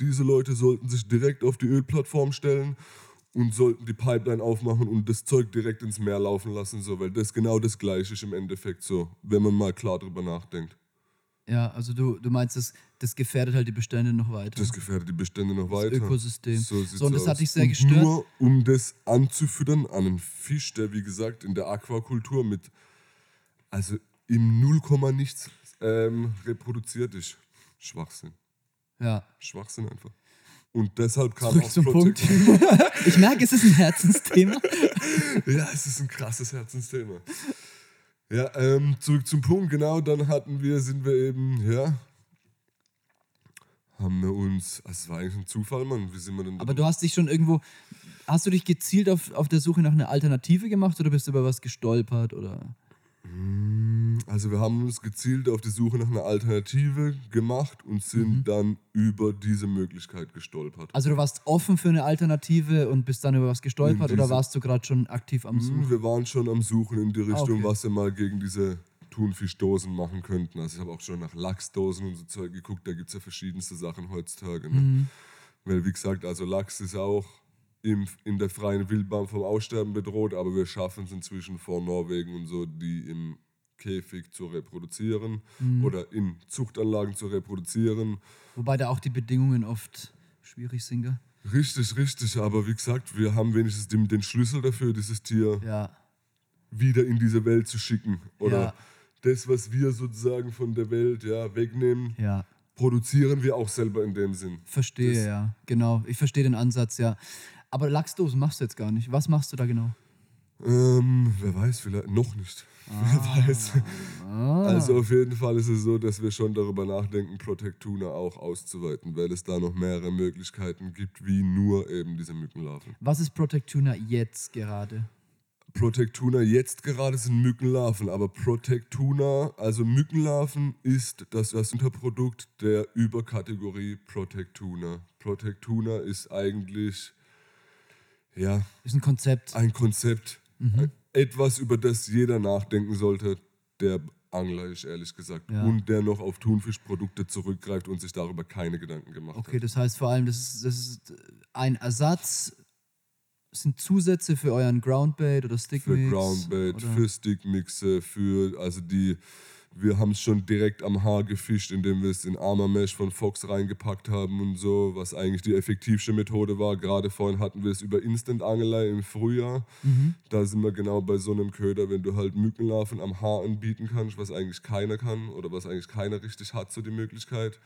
diese Leute sollten sich direkt auf die Ölplattform stellen und sollten die Pipeline aufmachen und das Zeug direkt ins Meer laufen lassen, so, weil das genau das Gleiche ist im Endeffekt so, wenn man mal klar drüber nachdenkt. Ja, also du, du meinst, das, das gefährdet halt die Bestände noch weiter. Das gefährdet die Bestände noch weiter. Ökosystem. So, So, und das aus. hat dich sehr und gestört? Nur um das anzufüttern an einen Fisch, der wie gesagt in der Aquakultur mit, also im 0, nichts ähm, reproduziert ist. Schwachsinn. ja. Schwachsinn einfach. Und deshalb kam Zurück auch zum Punkt. Protect- *laughs* ich merke, es ist ein Herzensthema. *laughs* Ja, es ist ein krasses Herzensthema. Ja, ähm, zurück zum Punkt, genau, dann hatten wir, sind wir eben, ja, haben wir uns, also es war eigentlich ein Zufall, Mann, wie sind wir denn da Aber du hast dich schon irgendwo, hast du dich gezielt auf, auf der Suche nach einer Alternative gemacht oder bist du über was gestolpert oder? Also wir haben uns gezielt auf die Suche nach einer Alternative gemacht und sind Mhm. dann über diese Möglichkeit gestolpert. Also du warst offen für eine Alternative und bist dann über was gestolpert oder warst du gerade schon aktiv am Suchen? Hm, Wir waren schon am Suchen in die Richtung, okay. was wir mal gegen diese Thunfischdosen machen könnten. Also ich habe auch schon nach Lachsdosen und so Zeug geguckt, da gibt es ja verschiedenste Sachen heutzutage. Ne? Mhm. Weil wie gesagt, also Lachs ist auch im, in der freien Wildbahn vom Aussterben bedroht, aber wir schaffen es inzwischen vor Norwegen und so, die im Käfig zu reproduzieren Mhm. oder in Zuchtanlagen zu reproduzieren. Wobei da auch die Bedingungen oft schwierig sind, gell? Richtig, richtig, aber wie gesagt, wir haben wenigstens den, den Schlüssel dafür, dieses Tier Ja. wieder in diese Welt zu schicken. Oder Ja. das, was wir sozusagen von der Welt ja, wegnehmen, Ja. produzieren wir auch selber in dem Sinn. Verstehe, Das- ja. Genau. Ich verstehe den Ansatz, ja. Aber Lachsdosen machst du jetzt gar nicht. Was machst du da genau? Ähm, wer weiß, vielleicht noch nicht. *laughs* Wer weiß. Also auf jeden Fall ist es so, dass wir schon darüber nachdenken, Protect Tuna auch auszuweiten, weil es da noch mehrere Möglichkeiten gibt, wie nur eben diese Mückenlarven. Was ist Protect Tuna jetzt gerade? Protect Tuna jetzt gerade sind Mückenlarven, aber Protect Tuna, also Mückenlarven, ist das, das Unterprodukt der Überkategorie Protect Tuna. Protect Tuna ist eigentlich ja Ist ein Konzept. ein Konzept, Mhm. etwas, über das jeder nachdenken sollte, der Angler ist, ehrlich gesagt. Ja. Und der noch auf Thunfischprodukte zurückgreift und sich darüber keine Gedanken gemacht Okay, hat. das heißt vor allem, das ist, das ist ein Ersatz, sind Zusätze für euren Groundbait oder Stickmix? Für Groundbait, oder? für Stickmixe, für, also die, wir haben es schon direkt am Haar gefischt, indem wir es in Armor Mesh von Fox reingepackt haben und so, was eigentlich die effektivste Methode war. Gerade vorhin hatten wir es über Instant-Angelei im Frühjahr. Mhm. Da sind wir genau bei so einem Köder, wenn du halt Mückenlarven am Haar anbieten kannst, was eigentlich keiner kann oder was eigentlich keiner richtig hat, so die Möglichkeit.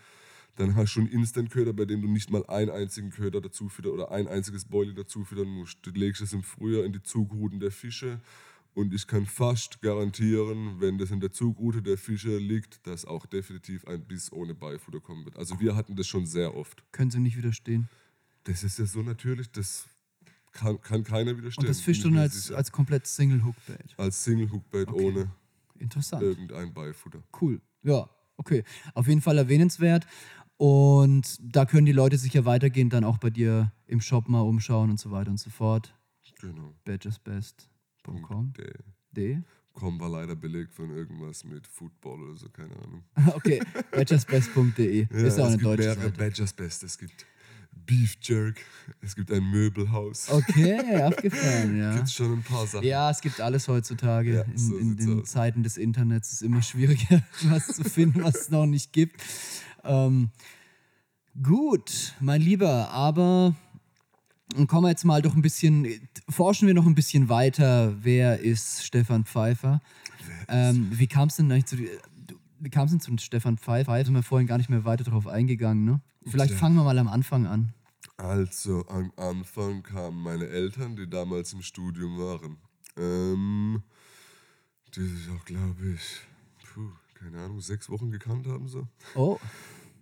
Dann hast du schon Instant-Köder, bei dem du nicht mal einen einzigen Köder dazu füttern oder ein einziges Boilie dazu füttern musst. Du legst es im Frühjahr in die Zugruten der Fische und ich kann fast garantieren, wenn das in der Zugrute der Fische liegt, dass auch definitiv ein Biss ohne Beifutter kommen wird. Also wir hatten das schon sehr oft. Können sie nicht widerstehen. Das ist ja so natürlich, das kann, kann keiner widerstehen. Und das fischt dann als, als komplett Single-Hook-Bait. als Single-Hook-Bait Okay. ohne Interessant. irgendein Beifutter. Cool. Ja, okay. Auf jeden Fall erwähnenswert. Und da können die Leute sich ja weitergehend dann auch bei dir im Shop mal umschauen und so weiter und so fort. Genau. badgesbest.com. Der D. kommen war leider belegt von irgendwas mit Football oder so, keine Ahnung. *laughs* Okay, badgersbest.de. ist ja auch es eine gibt deutsche mehrere Seite. Badgers Best. Es gibt Beef Jerk, es gibt ein Möbelhaus. Okay, *laughs* abgefahren, ja. Gibt schon ein paar Sachen. Ja, es gibt alles heutzutage. Ja, in so in den aus. Zeiten des Internets ist es immer schwieriger, *laughs* was zu finden, was es noch nicht gibt. Ähm, gut, mein Lieber, aber kommen wir jetzt mal doch ein bisschen, forschen wir noch ein bisschen weiter. Wer ist Stefan Pfeiffer? Ähm, wie kam es denn eigentlich zu Wie kam es denn zu Stefan Pfeiffer? Da sind wir vorhin gar nicht mehr weiter darauf eingegangen, ne? Vielleicht fangen wir mal am Anfang an. Also am Anfang kamen meine Eltern, die damals im Studium waren. Ähm, die sich auch, glaube ich, puh, keine Ahnung, sechs Wochen gekannt haben so. Oh,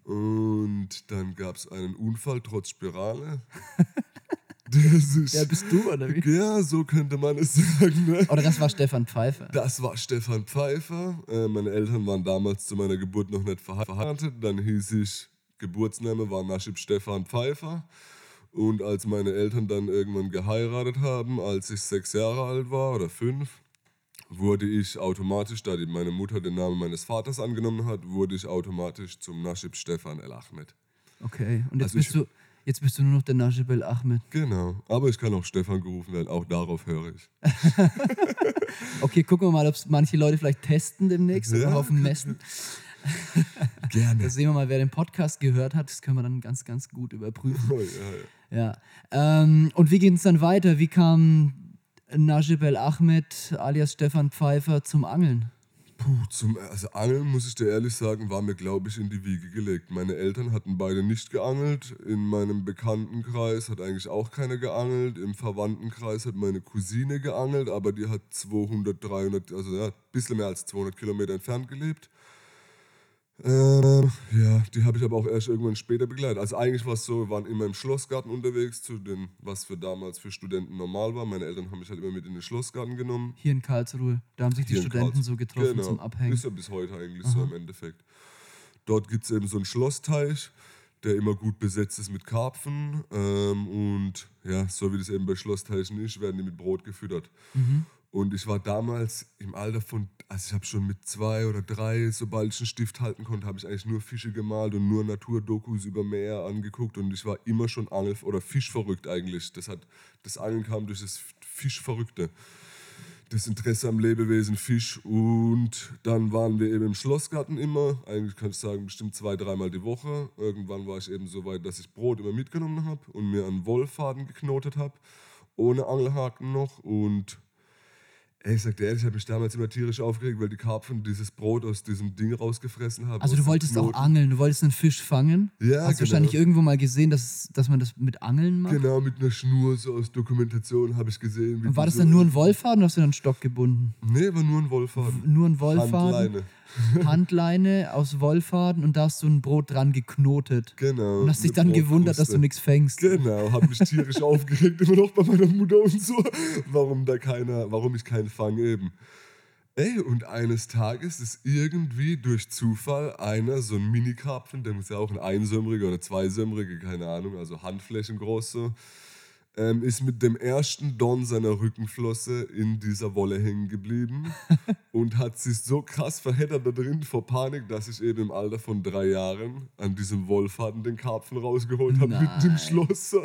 Und dann gab es einen Unfall trotz Spirale. *laughs* der bist du, oder wie? ja, so könnte man es sagen. Ne? Oder das war Stefan Pfeiffer. Das war Stefan Pfeiffer. Äh, meine Eltern waren damals zu meiner Geburt noch nicht verhe- verheiratet. Dann hieß ich, Geburtsname war Naschib Stefan Pfeiffer. Und als meine Eltern dann irgendwann geheiratet haben, als ich sechs Jahre alt war oder fünf, wurde ich automatisch, da meine Mutter den Namen meines Vaters angenommen hat, wurde ich automatisch zum Naschib Stefan El Ahmed. Okay, und jetzt, Also bist, du, jetzt bist du nur noch der Najibel Ahmed. Genau, aber ich kann auch Stefan gerufen werden, auch darauf höre ich. *laughs* Okay, gucken wir mal, ob es manche Leute vielleicht testen demnächst Ja, oder auf dem Messen. *laughs* Gerne. Da sehen wir mal, wer den Podcast gehört hat. Das können wir dann ganz, ganz gut überprüfen. *laughs* Oh, ja, ja. Ja. Ähm, und wie ging es dann weiter? Wie kam Najib El Ahmed alias Stefan Pfeiffer zum Angeln? Puh, zum, also Angeln, muss ich dir ehrlich sagen, war mir, glaube ich, in die Wiege gelegt. Meine Eltern hatten beide nicht geangelt. In meinem Bekanntenkreis hat eigentlich auch keiner geangelt. Im Verwandtenkreis hat meine Cousine geangelt, aber die hat 200, 300, also ja, ein bisschen mehr als 200 Kilometer entfernt gelebt. Ähm, ja, die habe ich aber auch erst irgendwann später begleitet. Also eigentlich war es so, wir waren immer im Schlossgarten unterwegs, zu den, was für damals für Studenten normal war. Meine Eltern haben mich halt immer mit in den Schlossgarten genommen. Hier in Karlsruhe. Da haben sich die Hier Studenten so getroffen genau. zum Abhängen. Ist ja bis heute eigentlich so im Endeffekt. Dort gibt es eben so einen Schlossteich, der immer gut besetzt ist mit Karpfen. Ähm, und ja, so wie das eben bei Schlossteichen ist, werden die mit Brot gefüttert. Mhm. Und ich war damals im Alter von, also ich habe schon mit zwei oder drei, sobald ich einen Stift halten konnte, habe ich eigentlich nur Fische gemalt und nur Naturdokus über Meer angeguckt. Und ich war immer schon Angel- oder Fischverrückt eigentlich. Das, hat, das Angeln kam durch das Fischverrückte das Interesse am Lebewesen Fisch und dann waren wir eben im Schlossgarten immer, eigentlich kann ich sagen bestimmt zwei, dreimal die Woche. Irgendwann war ich eben so weit, dass ich Brot immer mitgenommen habe und mir einen Wollfaden geknotet habe, ohne Angelhaken noch und ey, ich sag dir ehrlich, ich habe mich damals immer tierisch aufgeregt, weil die Karpfen dieses Brot aus diesem Ding rausgefressen haben. Also du wolltest auch Knoten. angeln, du wolltest einen Fisch fangen. Ja, Hast genau. wahrscheinlich irgendwo mal gesehen, dass, dass man das mit Angeln macht. Genau, mit einer Schnur so aus Dokumentation habe ich gesehen. Und war das so dann nur ein Wollfaden oder hast du dann einen Stock gebunden? Nee, war nur ein Wollfaden. Nur ein Wollfaden? Handleine. *laughs* Handleine aus Wollfaden und da hast du ein Brot dran geknotet. Genau. Und hast dich dann gewundert, dass du Brotkruste. nichts fängst. Genau, hab mich tierisch *laughs* aufgeregt, immer noch bei meiner Mutter und so, warum da keiner, warum ich keinen Fang eben. Ey, und eines Tages ist irgendwie durch Zufall einer, so ein Minikarpfen, der muss ja auch ein einsömmriger oder zweisömmriger, keine Ahnung, also Handflächen groß so, ähm, ist mit dem ersten Don seiner Rückenflosse in dieser Wolle hängen geblieben *laughs* und hat sich so krass verheddert da drin vor Panik, dass ich eben im Alter von drei Jahren an diesem Wollfaden den Karpfen rausgeholt habe mitten im Nein. Schloss.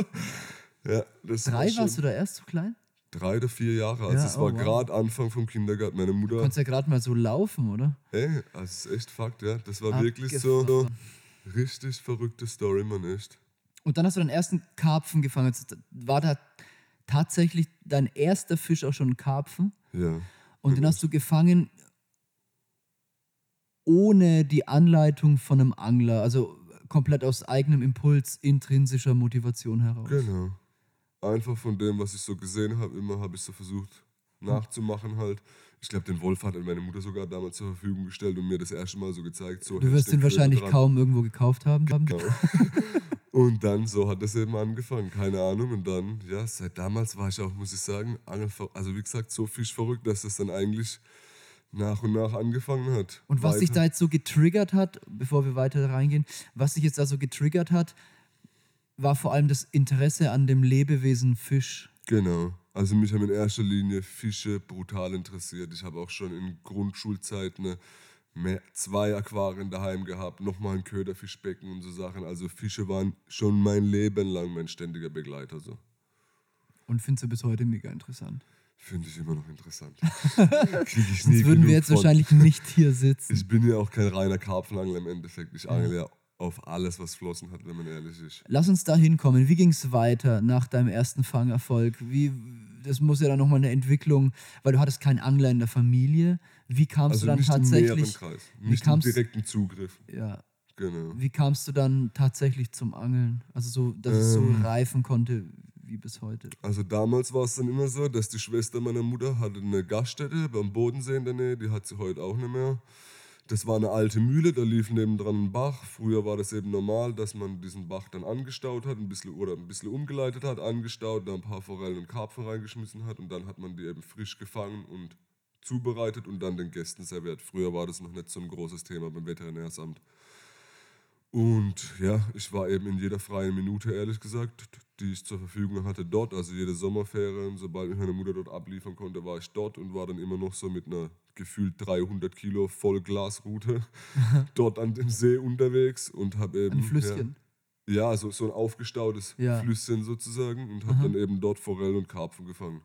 Ja, das Drei war warst du da erst so klein? drei oder vier Jahre. Also Ja, es oh, war wow. gerade Anfang vom Kindergarten. Meine Du Mutter, konntest ja gerade mal so laufen, oder? ey, das ist echt Fakt, ja. Das war wirklich so, so richtig verrückte Story, man echt. Und dann hast du deinen ersten Karpfen gefangen. War da tatsächlich dein erster Fisch auch schon ein Karpfen? Ja. Und den hast du gefangen ohne die Anleitung von einem Angler, also komplett aus eigenem Impuls, intrinsischer Motivation heraus. Genau. Einfach von dem, was ich so gesehen habe, immer habe ich so versucht nachzumachen halt. Ich glaube, den Wolf hat meine Mutter sogar damals zur Verfügung gestellt und mir das erste Mal so gezeigt. So Du wirst den ihn wahrscheinlich dran. kaum irgendwo gekauft haben. Genau. *laughs* und dann so hat es eben angefangen, keine Ahnung. Und dann, ja, seit damals war ich auch, muss ich sagen, also wie gesagt, so fischverrückt, dass es dann eigentlich nach und nach angefangen hat. Und was dich Weiter. da jetzt so getriggert hat, bevor wir weiter reingehen, was dich jetzt da so getriggert hat, war vor allem das Interesse an dem Lebewesen Fisch. Genau. Also mich haben in erster Linie Fische brutal interessiert. Ich habe auch schon in Grundschulzeiten eine zwei Aquarien daheim gehabt, nochmal ein Köderfischbecken und so Sachen. Also Fische waren schon mein Leben lang mein ständiger Begleiter. So. Und findest du bis heute mega interessant. Finde ich immer noch interessant. *laughs* Krieg ich nie Sonst würden wir jetzt von. wahrscheinlich nicht hier sitzen. Ich bin ja auch kein reiner Karpfenangler im Endeffekt. Ich angel ja auf alles, was Flossen hat, wenn man ehrlich ist. Lass uns da hinkommen. Wie ging es weiter nach deinem ersten Fangerfolg? Wie, das muss ja dann nochmal eine Entwicklung, weil du hattest keinen Angler in der Familie. Wie kamst Also du dann nicht im tatsächlich? näheren Kreis, wie nicht im kam's- direkten Zugriff. Ja, Genau. wie kamst du dann tatsächlich zum Angeln? Also so, dass es so Ähm. reifen konnte wie bis heute. Also damals war es dann immer so, dass die Schwester meiner Mutter hatte eine Gaststätte beim Bodensee in der Nähe, die hat sie heute auch nicht mehr. Das war eine alte Mühle, da lief nebendran ein Bach. Früher war das eben normal, dass man diesen Bach dann angestaut hat, ein bisschen, oder ein bisschen umgeleitet hat, angestaut, da ein paar Forellen und Karpfen reingeschmissen hat und dann hat man die eben frisch gefangen und zubereitet und dann den Gästen serviert. Früher war das noch nicht so ein großes Thema beim Veterinärsamt. Und ja, ich war eben in jeder freien Minute, ehrlich gesagt, die ich zur Verfügung hatte, dort. Also jede Sommerferien, sobald mich meine Mutter dort abliefern konnte, war ich dort und war dann immer noch so mit einer gefühlt 300 Kilo Vollglasrute *laughs* dort an dem See unterwegs und habe eben. Ein Flüsschen. Ja, ja so, so ein aufgestautes Ja. Flüsschen sozusagen und habe dann eben dort Forellen und Karpfen gefangen.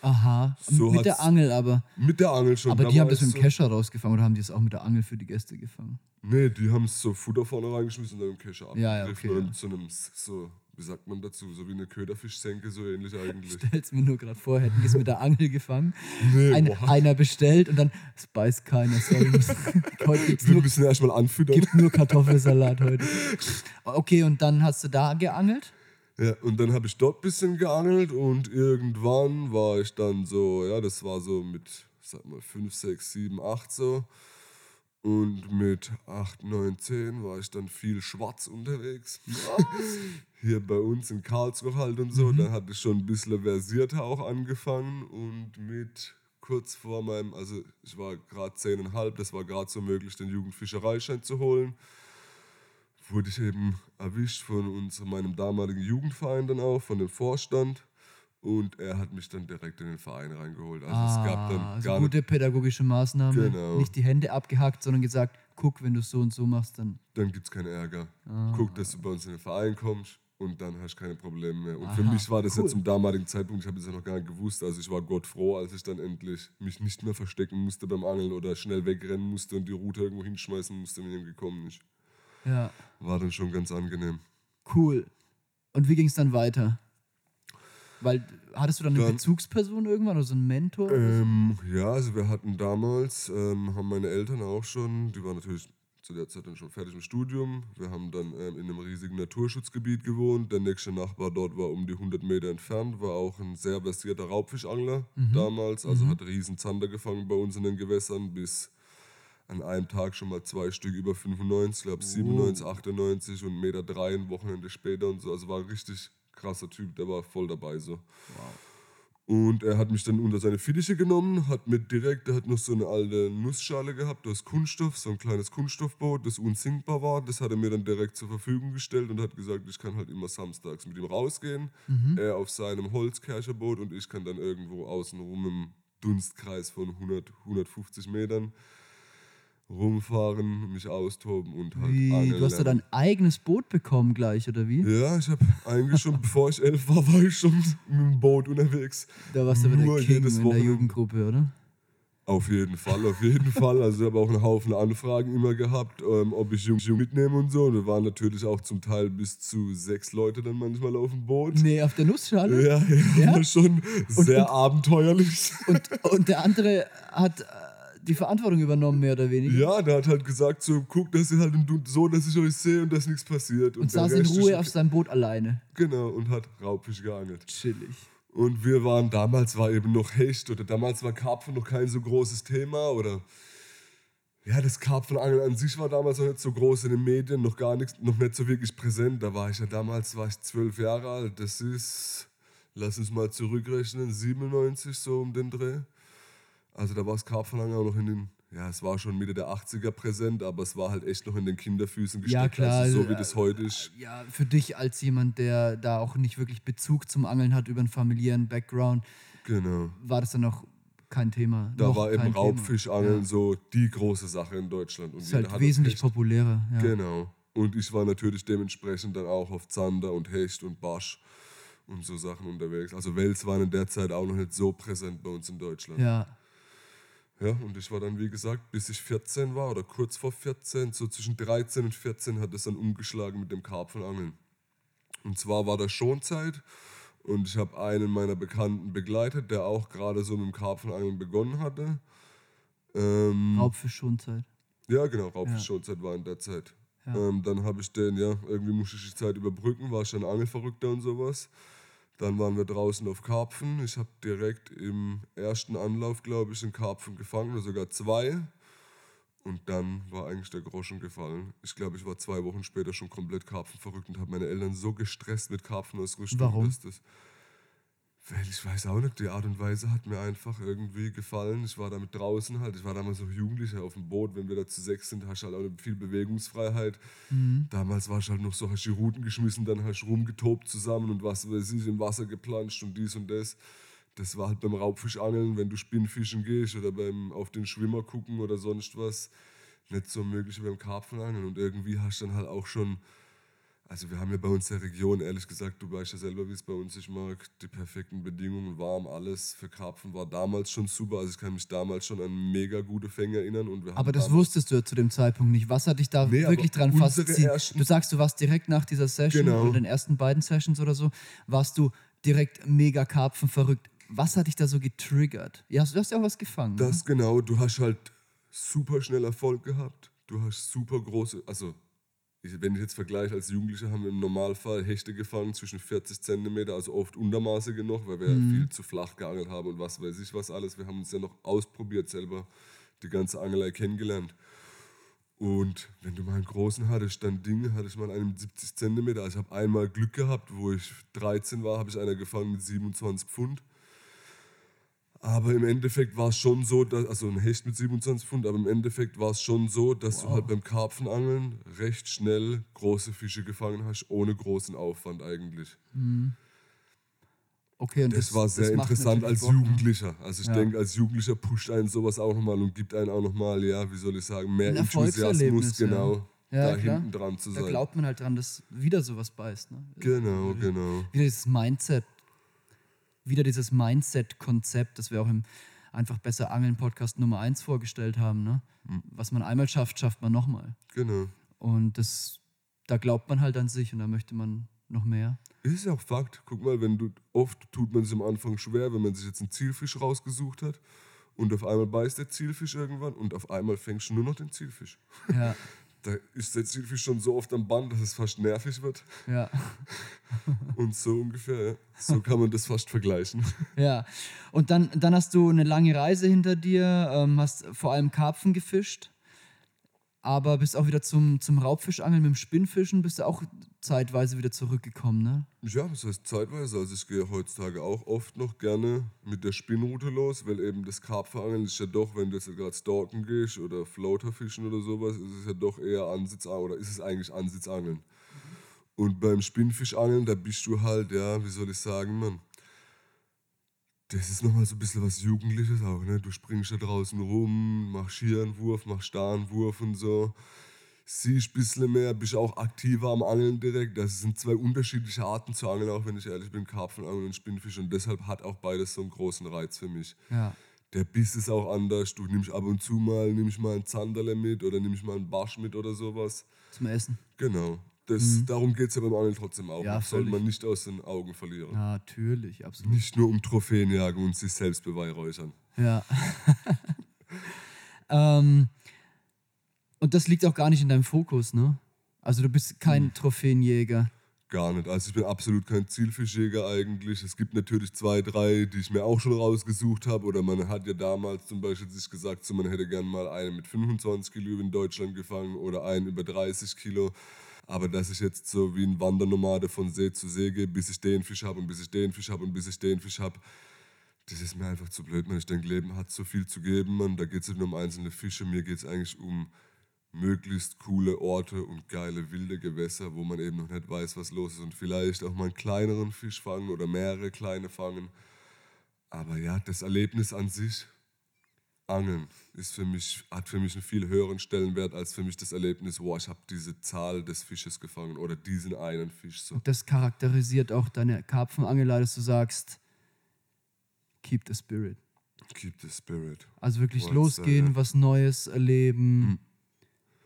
Aha, So mit der Angel aber. Mit der Angel schon. Aber die haben das mit dem so- Kescher rausgefangen oder haben die es auch mit der Angel für die Gäste gefangen? Nee, die haben so Futter vorne reingeschmissen und dann im Kescher abgegriffen. Ja, ja, okay, oder ja. mit so einem, so, wie sagt man dazu, so wie eine Köderfischsenke, so ähnlich eigentlich. *laughs* Stell's mir nur gerade vor, hätten die es mit der Angel gefangen. Nee, Ein, einer bestellt und dann es beißt keiner. Sorry, *laughs* *laughs* heute gibt's Wir nur, müssen erstmal anfüttern. gibt nur Kartoffelsalat heute. Okay, und dann hast du da geangelt? Ja, und dann habe ich dort ein bisschen geangelt und irgendwann war ich dann so, ja, das war so mit, sag mal, 5, 6, 7, 8 so. Und mit 8, 9, 10 war ich dann viel schwarz unterwegs. *laughs* Hier bei uns in Karlsruhe halt und so. Da hatte ich schon ein bisschen versierter auch angefangen und mit kurz vor meinem, also ich war gerade 10,5, das war gerade so möglich, den Jugendfischereischein zu holen wurde ich eben erwischt von unserem, meinem damaligen Jugendverein dann auch, von dem Vorstand. Und er hat mich dann direkt in den Verein reingeholt. Also es gab dann also gar gute pädagogische Maßnahme. Genau. Nicht die Hände abgehackt, sondern gesagt, guck, wenn du es so und so machst, dann. dann gibt es keinen Ärger. Ah. Guck, dass du bei uns in den Verein kommst und dann hast du keine Probleme mehr. Und für Aha, mich war das cool. ja zum damaligen Zeitpunkt, ich habe es ja noch gar nicht gewusst, also ich war Gott froh, als ich dann endlich mich nicht mehr verstecken musste beim Angeln oder schnell wegrennen musste und die Route irgendwo hinschmeißen musste, wenn jemand gekommen ist. Ja, War dann schon ganz angenehm. cool. Und wie ging es dann weiter? Weil, hattest du dann eine Dann- Bezugsperson irgendwann oder so einen Mentor? so? Ähm, ja, also wir hatten damals, ähm, haben meine Eltern auch schon, die waren natürlich zu der Zeit dann schon fertig im Studium. Wir haben dann ähm, in einem riesigen Naturschutzgebiet gewohnt. Der nächste Nachbar dort war um die 100 Meter entfernt, war auch ein sehr versierter Raubfischangler damals. Also hat riesen Zander gefangen bei uns in den Gewässern bis an einem Tag schon mal zwei Stück über 95, glaube 97, 98 und Meter drei ein Wochenende später und so. Also war richtig krasser Typ, der war voll dabei so. Und er hat mich dann unter seine Fittiche genommen, hat mir direkt, er hat noch so eine alte Nussschale gehabt aus Kunststoff, so ein kleines Kunststoffboot, das unsinkbar war. Das hat er mir dann direkt zur Verfügung gestellt und hat gesagt, ich kann halt immer samstags mit ihm rausgehen. Er auf seinem Holzkercherboot und ich kann dann irgendwo außenrum im Dunstkreis von 100, 150 Metern rumfahren, mich austoben und halt Wie, angeln du hast da lernen. dein eigenes Boot bekommen gleich, oder wie? Ja, ich habe eigentlich schon, *laughs* bevor ich elf war, war ich schon mit dem Boot unterwegs. Da warst du aber der King jedes in der. Jugendgruppe, oder? Auf jeden Fall, auf jeden *laughs* Fall. Also ich habe auch einen Haufen Anfragen immer gehabt, ähm, ob ich Jungs mitnehme und so. Und wir waren natürlich auch zum Teil bis zu sechs Leute dann manchmal auf dem Boot. Nee, auf der Nussschale. Ja, ja, Ja? war *laughs* schon sehr und- abenteuerlich. Und, und der andere hat die Verantwortung übernommen, mehr oder weniger. Ja, der hat halt gesagt, so, guck, dass ihr halt so, dass ich euch sehe und dass nichts passiert. Und der saß in Ruhe auf seinem Boot alleine. Genau, und hat Raubfisch geangelt. Chillig. Und wir waren, damals war eben noch Hecht oder damals war Karpfen noch kein so großes Thema oder ja, das Karpfenangeln an sich war damals noch nicht so groß in den Medien, noch gar nichts, noch nicht so wirklich präsent. Da war ich ja damals, war ich zwölf Jahre alt. Das ist, lass uns mal zurückrechnen, 97 so um den Dreh. Also da war das Karpfenangeln auch noch in den, ja, es war schon Mitte der 80er präsent, aber es war halt echt noch in den Kinderfüßen Ja, gesteckt. klar, Also so also, wie das heute ist. Ja, für dich als jemand, der da auch nicht wirklich Bezug zum Angeln hat über einen familiären Background, Genau. war das dann auch kein Thema. Da Noch war eben. Raubfischangeln Ja. so die große Sache in Deutschland. Und Ist halt wesentlich populärer. Ja. Genau. Und ich war natürlich dementsprechend dann auch auf Zander und Hecht und Barsch und so Sachen unterwegs. Also Wels waren in der Zeit auch noch nicht so präsent bei uns in Deutschland. ja. Ja, und ich war dann, wie gesagt, bis ich 14 war oder kurz vor 14, so zwischen 13 und 14 hat es dann umgeschlagen mit dem Karpfenangeln. Und zwar war das Schonzeit und ich habe einen meiner Bekannten begleitet, der auch gerade so mit dem Karpfenangeln begonnen hatte. Ähm, Raubfisch-Schonzeit. ja, genau, Raubfischschonzeit war in der Zeit. Ähm, dann habe ich den, ja, irgendwie musste ich die Zeit überbrücken, war ich dann Angelverrückter und sowas. Dann waren wir draußen auf Karpfen. Ich habe direkt im ersten Anlauf, glaube ich, einen Karpfen gefangen, oder sogar zwei. Und dann war eigentlich der Groschen gefallen. Ich glaube, ich war zwei Wochen später schon komplett Karpfenverrückt und habe meine Eltern so gestresst mit Karpfenausrüstung. Warum? Dass das, ich weiß auch nicht, die Art und Weise hat mir einfach irgendwie gefallen. Ich war damit draußen halt, ich war damals noch Jugendlicher auf dem Boot. Wenn wir da zu sechs sind, hast du halt auch viel Bewegungsfreiheit. Damals war ich halt noch so, hast die Routen geschmissen, dann hast du rumgetobt zusammen und was weiß ich, im Wasser geplanscht und dies und das. Das war halt beim Raubfischangeln, wenn du Spinnfischen gehst oder beim auf den Schwimmer gucken oder sonst was, nicht so möglich wie beim Karpfenangeln. Und irgendwie hast du dann halt auch schon, also wir haben ja bei uns der Region, ehrlich gesagt, du weißt ja selber, wie es bei uns ist, Marc, die perfekten Bedingungen, warm, alles für Karpfen war damals schon super. Also ich kann mich damals schon an mega gute Fänge erinnern. Und wir Aber das wusstest du ja zu dem Zeitpunkt nicht. Was hat dich da Nee, wirklich dran fasziniert? Du sagst, du warst direkt nach dieser Session Genau. oder den ersten beiden Sessions oder so, warst du direkt mega Karpfen verrückt. Was hat dich da so getriggert? Ja, du hast ja auch was gefangen. ne? Das genau, du hast halt super schnell Erfolg gehabt. Du hast super große, also ich, wenn ich jetzt vergleiche, als Jugendlicher haben wir im Normalfall Hechte gefangen zwischen 40 cm, also oft Untermaße genug, weil wir ja viel zu flach geangelt haben und was weiß ich was alles. Wir haben uns ja noch ausprobiert selber, die ganze Angelei kennengelernt. Und wenn du mal einen großen hattest, dann Dinge, hatte ich mal einen mit 70 cm. Also ich habe einmal Glück gehabt, wo ich 13 war, habe ich einer gefangen mit 27 Pfund. Aber im Endeffekt war es schon so, dass, also ein Hecht mit 27 Pfund, aber im Endeffekt war es schon so, dass du halt beim Karpfenangeln recht schnell große Fische gefangen hast, ohne großen Aufwand eigentlich. okay, und Das, war sehr macht interessant als Bock, ne? Jugendlicher. Also ich Ja. denke, als Jugendlicher pusht einen sowas auch nochmal und gibt einen auch nochmal, ja, wie soll ich sagen, mehr Enthusiasmus, Erfolgserlebnis, ja. genau, Ja, da klar. hinten dran zu Da sein. glaubt man halt dran, dass wieder sowas beißt. Ne? Genau, genau. Wieder dieses Mindset, wieder dieses Mindset-Konzept, das wir auch im Einfach besser Angeln Podcast Nummer 1 vorgestellt haben. Ne? Hm. Was man einmal schafft, schafft man nochmal. Genau. Und das, da glaubt man halt an sich und da möchte man noch mehr. Ist ja auch Fakt. Guck mal, wenn du oft tut man sich am Anfang schwer, wenn man sich jetzt einen Zielfisch rausgesucht hat und auf einmal beißt der Zielfisch irgendwann und auf einmal fängst du nur noch den Zielfisch. Ja, *laughs* Da ist der Zielfisch schon so oft am Band, dass es fast nervig wird. ja, *laughs* Und so ungefähr, ja. so kann man das fast vergleichen. ja. Und dann, dann hast du eine lange Reise hinter dir, ähm, hast vor allem Karpfen gefischt. Aber bist auch wieder zum, zum Raubfischangeln mit dem Spinnfischen, bist du auch zeitweise wieder zurückgekommen, ne? Ja, das heißt zeitweise. Also ich gehe heutzutage auch oft noch gerne mit der Spinnroute los, weil eben das Karpferangeln ist ja doch, wenn du jetzt gerade stalken gehst oder Floaterfischen oder sowas, ist es ja doch eher Ansitzangeln oder ist es eigentlich Ansitzangeln. Und beim Spinnfischangeln, da bist du halt, ja, wie soll ich sagen, man, das ist nochmal so ein bisschen was Jugendliches auch, ne? Du springst da draußen rum, machst hier einen Wurf, machst da einen Wurf und so. Siehst ein bisschen mehr, bist auch aktiver am Angeln direkt. Das sind zwei unterschiedliche Arten zu angeln, auch wenn ich ehrlich bin, Karpfenangeln und Spinnfisch. Und deshalb hat auch beides so einen großen Reiz für mich. Ja. Der Biss ist auch anders. Du nimmst ab und zu mal, nimmst mal einen Zanderle mit oder nimmst mal einen Barsch mit oder sowas. Zum Essen. Genau. Das, Darum geht es ja beim Angeln trotzdem auch. Ja, das sollte man nicht aus den Augen verlieren. Natürlich, absolut. Nicht nur um Trophäen jagen und sich selbst beweihräuchern. Ja. *laughs* ähm, und das liegt auch gar nicht in deinem Fokus, ne? Also du bist kein Trophäenjäger. Gar nicht. Also ich bin absolut kein Zielfischjäger eigentlich. Es gibt natürlich zwei, drei, die ich mir auch schon rausgesucht habe. Oder man hat ja damals zum Beispiel sich gesagt, so man hätte gern mal einen mit 25 Kilo in Deutschland gefangen oder einen über 30 Kilo. Aber dass ich jetzt so wie ein Wandernomade von See zu See gehe, bis ich den Fisch habe und bis ich den Fisch habe und bis ich den Fisch habe, das ist mir einfach zu blöd, man. Ich denke, Leben hat so viel zu geben, man. Da geht es nicht nur um einzelne Fische, mir geht es eigentlich um möglichst coole Orte und geile wilde Gewässer, wo man eben noch nicht weiß, was los ist und vielleicht auch mal einen kleineren Fisch fangen oder mehrere kleine fangen. Aber ja, das Erlebnis an sich, Angeln, ist für mich, hat für mich einen viel höheren Stellenwert als für mich das Erlebnis, wow, ich habe diese Zahl des Fisches gefangen oder diesen einen Fisch. So. Und das charakterisiert auch deine Karpfenangelei, dass du sagst, keep the spirit. Keep the spirit. Also wirklich Wollt's losgehen, sagen. was Neues erleben,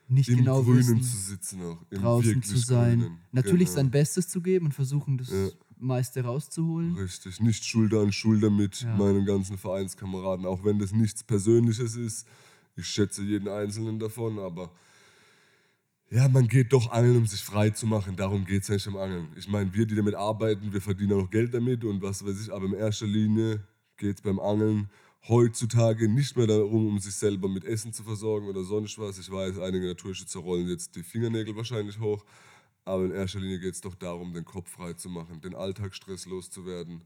nicht Im genau Grünen wissen, zu sitzen auch. Draußen zu sein. Grünen. Natürlich Genau. sein Bestes zu geben und versuchen, das Ja. Meiste rauszuholen. Richtig, nicht Schulter an Schulter mit Ja. meinen ganzen Vereinskameraden, auch wenn das nichts Persönliches ist. Ich schätze jeden Einzelnen davon, aber ja, man geht doch angeln, um sich frei zu machen. Darum geht es nicht im Angeln. Ich meine, wir, die damit arbeiten, wir verdienen auch Geld damit und was weiß ich, aber in erster Linie geht es beim Angeln heutzutage nicht mehr darum, um sich selber mit Essen zu versorgen oder sonst was. Ich weiß, einige Naturschützer rollen jetzt die Fingernägel wahrscheinlich hoch, aber in erster Linie geht es doch darum, den Kopf frei zu machen, den Alltagsstress loszuwerden,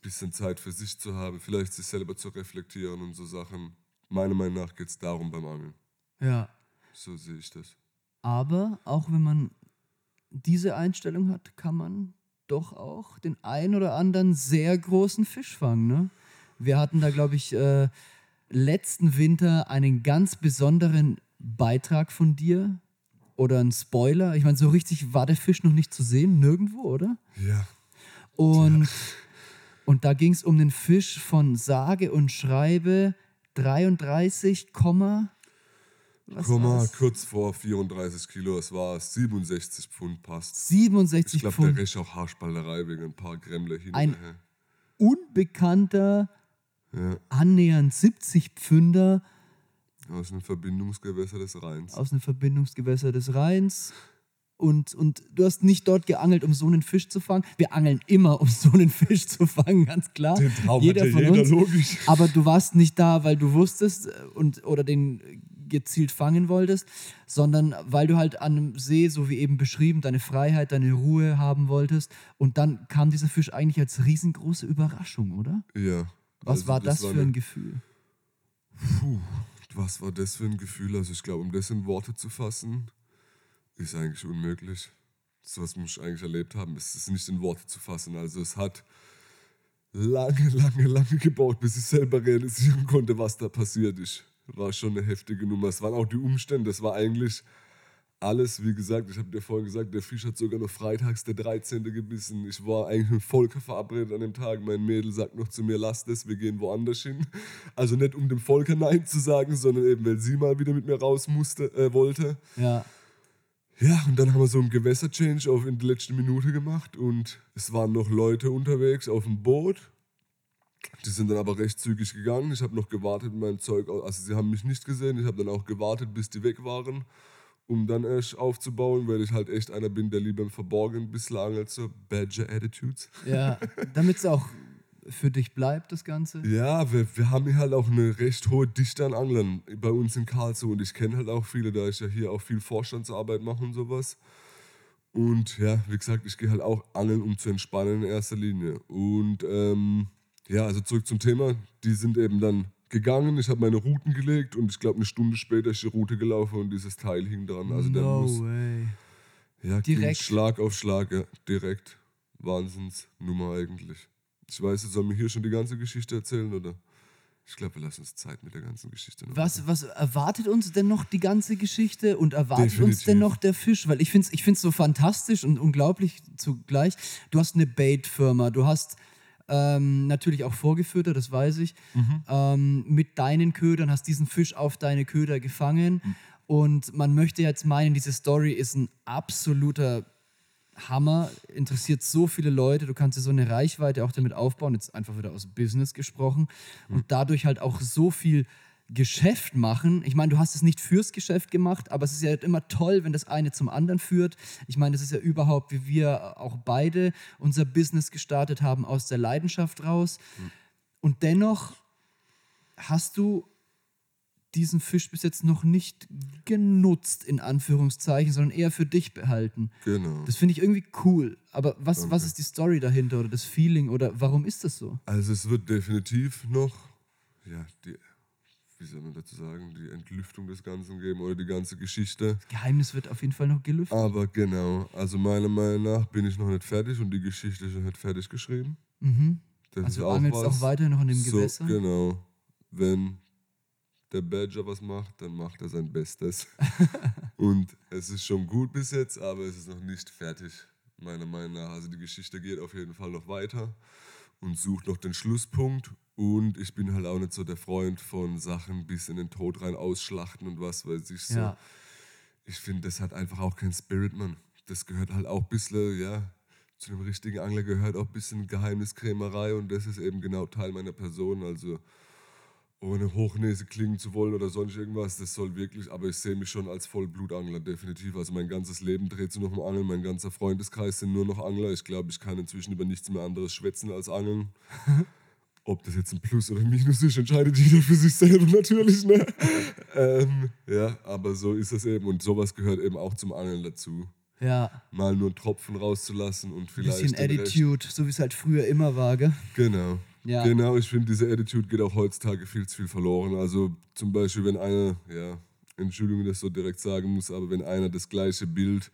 bisschen Zeit für sich zu haben, vielleicht sich selber zu reflektieren und so Sachen. Meiner Meinung nach geht es darum beim Angeln. Ja. So sehe ich das. Aber auch wenn man diese Einstellung hat, kann man doch auch den ein oder anderen sehr großen Fisch fangen. Ne? Wir hatten da, glaube ich, äh, letzten Winter einen ganz besonderen Beitrag von dir oder ein Spoiler. Ich meine, so richtig war der Fisch noch nicht zu sehen, nirgendwo, oder? Ja, Und, und da ging es um den Fisch von sage und schreibe 33, Komma, was Komma, war's? kurz vor 34 Kilo, es war 67 Pfund passt. 67 Ich glaube, der Pfund. Rest auch Haarspalterei wegen ein paar Gremmler hin Ein- unbekannter, Ja, annähernd 70 Pfünder aus einem Verbindungsgewässer des Rheins. aus einem Verbindungsgewässer des Rheins. Und, und du hast nicht dort geangelt, um so einen Fisch zu fangen. Wir angeln immer, um so einen Fisch zu fangen, ganz klar. Den Traum jeder von jeder, uns. logisch. Aber du warst nicht da, weil du wusstest äh, und, oder den gezielt fangen wolltest, sondern weil du halt an einem See, so wie eben beschrieben, deine Freiheit, deine Ruhe haben wolltest. Und dann kam dieser Fisch eigentlich als riesengroße Überraschung, oder? Ja. Was also war das, für eine- ein Gefühl? Puh, was war das für ein Gefühl? Also ich glaube, um das in Worte zu fassen, ist eigentlich unmöglich. So was muss ich eigentlich erlebt haben. Es ist nicht in Worte zu fassen. Also es hat lange, lange, lange gebraucht, bis ich selber realisieren konnte, was da passiert ist. War schon eine heftige Nummer. Es waren auch die Umstände. Es war eigentlich alles, wie gesagt, ich habe dir vorhin gesagt, der Fisch hat sogar noch freitags der 13. gebissen. Ich war eigentlich mit Volker verabredet an dem Tag. Mein Mädel sagt noch zu mir, lass das, wir gehen woanders hin. *laughs* Also nicht um dem Volker Nein zu sagen, sondern eben, weil sie mal wieder mit mir raus musste, äh, wollte. Ja. Ja, und dann haben wir so einen Gewässer-Change auf in der letzten Minute gemacht und es waren noch Leute unterwegs auf dem Boot. Die sind dann aber recht zügig gegangen. Ich habe noch gewartet mit meinem Zeug. Also sie haben mich nicht gesehen. Ich habe dann auch gewartet, bis die weg waren, um dann erst aufzubauen, weil ich halt echt einer bin, der lieber im Verborgenen ein bisschen angelt, so Badger-Attitudes. Ja, *laughs* damit es auch für dich bleibt, das Ganze? Ja, wir, wir haben hier halt auch eine recht hohe Dichte an Anglern bei uns in Karlsruhe und ich kenne halt auch viele, da ich ja hier auch viel Vorstandsarbeit mache und sowas. Und ja, wie gesagt, ich gehe halt auch angeln, um zu entspannen in erster Linie. Und ähm, ja, also zurück zum Thema. Die sind eben dann gegangen, ich habe meine Routen gelegt und ich glaube eine Stunde später ist die Route gelaufen und dieses Teil hing dran. Also der no muss way. ja, Direkt. Schlag auf Schlag, ja, direkt. Wahnsinnsnummer eigentlich. Ich weiß, jetzt soll mir hier schon die ganze Geschichte erzählen, oder? Ich glaube, wir lassen uns Zeit mit der ganzen Geschichte noch. Was, was erwartet uns denn noch die ganze Geschichte und erwartet uns Definitiv. denn noch der Fisch? Weil ich finde es ich find's so fantastisch und unglaublich zugleich. Du hast eine Bait-Firma, du hast ähm, natürlich auch Vorgeführter, das weiß ich, Mhm. ähm, mit deinen Ködern, hast diesen Fisch auf deine Köder gefangen. Mhm. Und man möchte jetzt meinen, diese Story ist ein absoluter Hammer, interessiert so viele Leute, du kannst dir so eine Reichweite auch damit aufbauen, jetzt einfach wieder aus Business gesprochen und dadurch halt auch so viel Geschäft machen. Ich meine, du hast es nicht fürs Geschäft gemacht, aber es ist ja immer toll, wenn das eine zum anderen führt. Ich meine, das ist ja überhaupt, wie wir auch beide unser Business gestartet haben, aus der Leidenschaft raus. Und dennoch hast du diesen Fisch bis jetzt noch nicht genutzt, in Anführungszeichen, sondern eher für dich behalten. Genau. Das finde ich irgendwie cool. Aber was, was ist die Story dahinter oder das Feeling oder warum ist das so? Also es wird definitiv noch, ja, die, wie soll man dazu sagen, die Entlüftung des Ganzen geben oder die ganze Geschichte. Geheimnis wird auf jeden Fall noch gelüftet. Aber genau, also meiner Meinung nach bin ich noch nicht fertig und die Geschichte ist noch nicht fertig geschrieben. Mhm. Das Also ist du auch angelst was. auch weiter noch in dem so, Gewässer. Genau. Wenn der Badger was macht, dann macht er sein Bestes. *laughs* und es ist schon gut bis jetzt, aber es ist noch nicht fertig, meiner Meinung nach. Also die Geschichte geht auf jeden Fall noch weiter und sucht noch den Schlusspunkt. Und ich bin halt auch nicht so der Freund von Sachen bis in den Tod rein ausschlachten und was weiß ich so. Ja. Ich finde, das hat einfach auch kein Spirit, Mann. Das gehört halt auch ein bisschen, ja, zu einem richtigen Angler gehört auch ein bisschen Geheimniskrämerei und das ist eben genau Teil meiner Person. Also, ohne Hochnäse klingen zu wollen oder sonst irgendwas, das soll wirklich, aber ich sehe mich schon als Vollblutangler, definitiv. Also, mein ganzes Leben dreht sich noch um Angeln, mein ganzer Freundeskreis sind nur noch Angler. Ich glaube, ich kann inzwischen über nichts mehr anderes schwätzen als Angeln. *laughs* Ob das jetzt ein Plus oder ein Minus ist, entscheidet jeder für sich selber natürlich. Ne? *laughs* ähm, ja, aber so ist es eben. Und sowas gehört eben auch zum Angeln dazu. Ja. Mal nur einen Tropfen rauszulassen und vielleicht. Bisschen den Rest- Attitude, so wie es halt früher immer war, gell? Genau. Ja. Genau, ich finde, diese Attitude geht auch heutzutage viel zu viel verloren. Also zum Beispiel, wenn einer, ja, Entschuldigung, dass ich so direkt sagen muss, aber wenn einer das gleiche Bild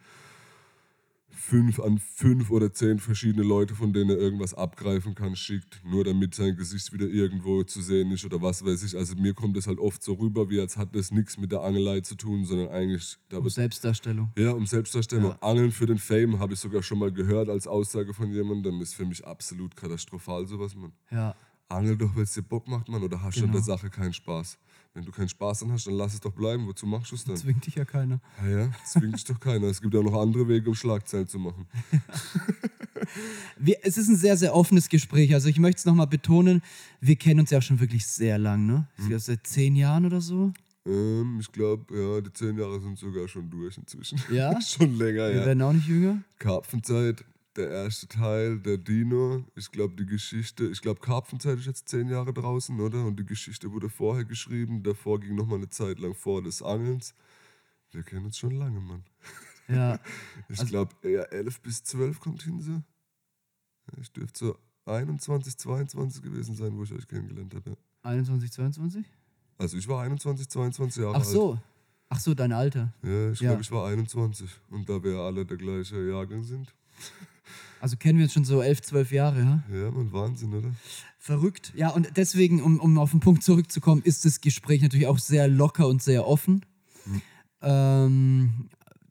fünf an fünf oder zehn verschiedene Leute, von denen er irgendwas abgreifen kann, schickt, nur damit sein Gesicht wieder irgendwo zu sehen ist oder was weiß ich. Also mir kommt das halt oft so rüber, wie als hat das nichts mit der Angelei zu tun, sondern eigentlich, da Um Selbstdarstellung. ja, um Selbstdarstellung. Ja. Angeln für den Fame habe ich sogar schon mal gehört als Aussage von jemandem. Ist für mich absolut katastrophal, sowas, man. Ja. Angel doch, weil es dir Bock macht, Mann, oder hast du an Genau. der Sache keinen Spaß? Wenn du keinen Spaß dann hast, dann lass es doch bleiben. Wozu machst du es dann? Zwingt dich ja keiner. Ja, ja, zwingt dich doch keiner. Es gibt ja auch noch andere Wege, um Schlagzeilen zu machen. *laughs* Wir, es ist ein sehr, sehr offenes Gespräch. Also ich möchte es nochmal betonen, wir kennen uns ja auch schon wirklich sehr lang, ne? Ich glaub, Seit zehn Jahren oder so. Ähm, ich glaube, ja, die zehn Jahre sind sogar schon durch inzwischen. Ja? *laughs* schon länger, Wir ja. werden auch nicht jünger. Karpfenzeit, der erste Teil, der Dino. Ich glaube, die Geschichte, ich glaube, Karpfenzeit ist jetzt zehn Jahre draußen, oder? Und die Geschichte wurde vorher geschrieben. Davor ging nochmal eine Zeit lang vor des Angelns. Wir kennen uns schon lange, Mann. Ja. *laughs* Ich Also- glaube, eher 11 bis 12 kommt hin so. Ich dürfte so 21, 22 gewesen sein, wo ich euch kennengelernt habe. 21, 22? Also ich war 21, 22 Jahre Ach so. Ach so, dein Alter. alt. Ja, ich Ja. glaube, ich war 21. Und da wir alle der gleiche Jahrgang sind. Also kennen wir uns schon so elf, zwölf Jahre, ja? Ja, man, Wahnsinn, oder? Verrückt. Ja, und deswegen, um, um auf den Punkt zurückzukommen, ist das Gespräch natürlich auch sehr locker und sehr offen. Ähm,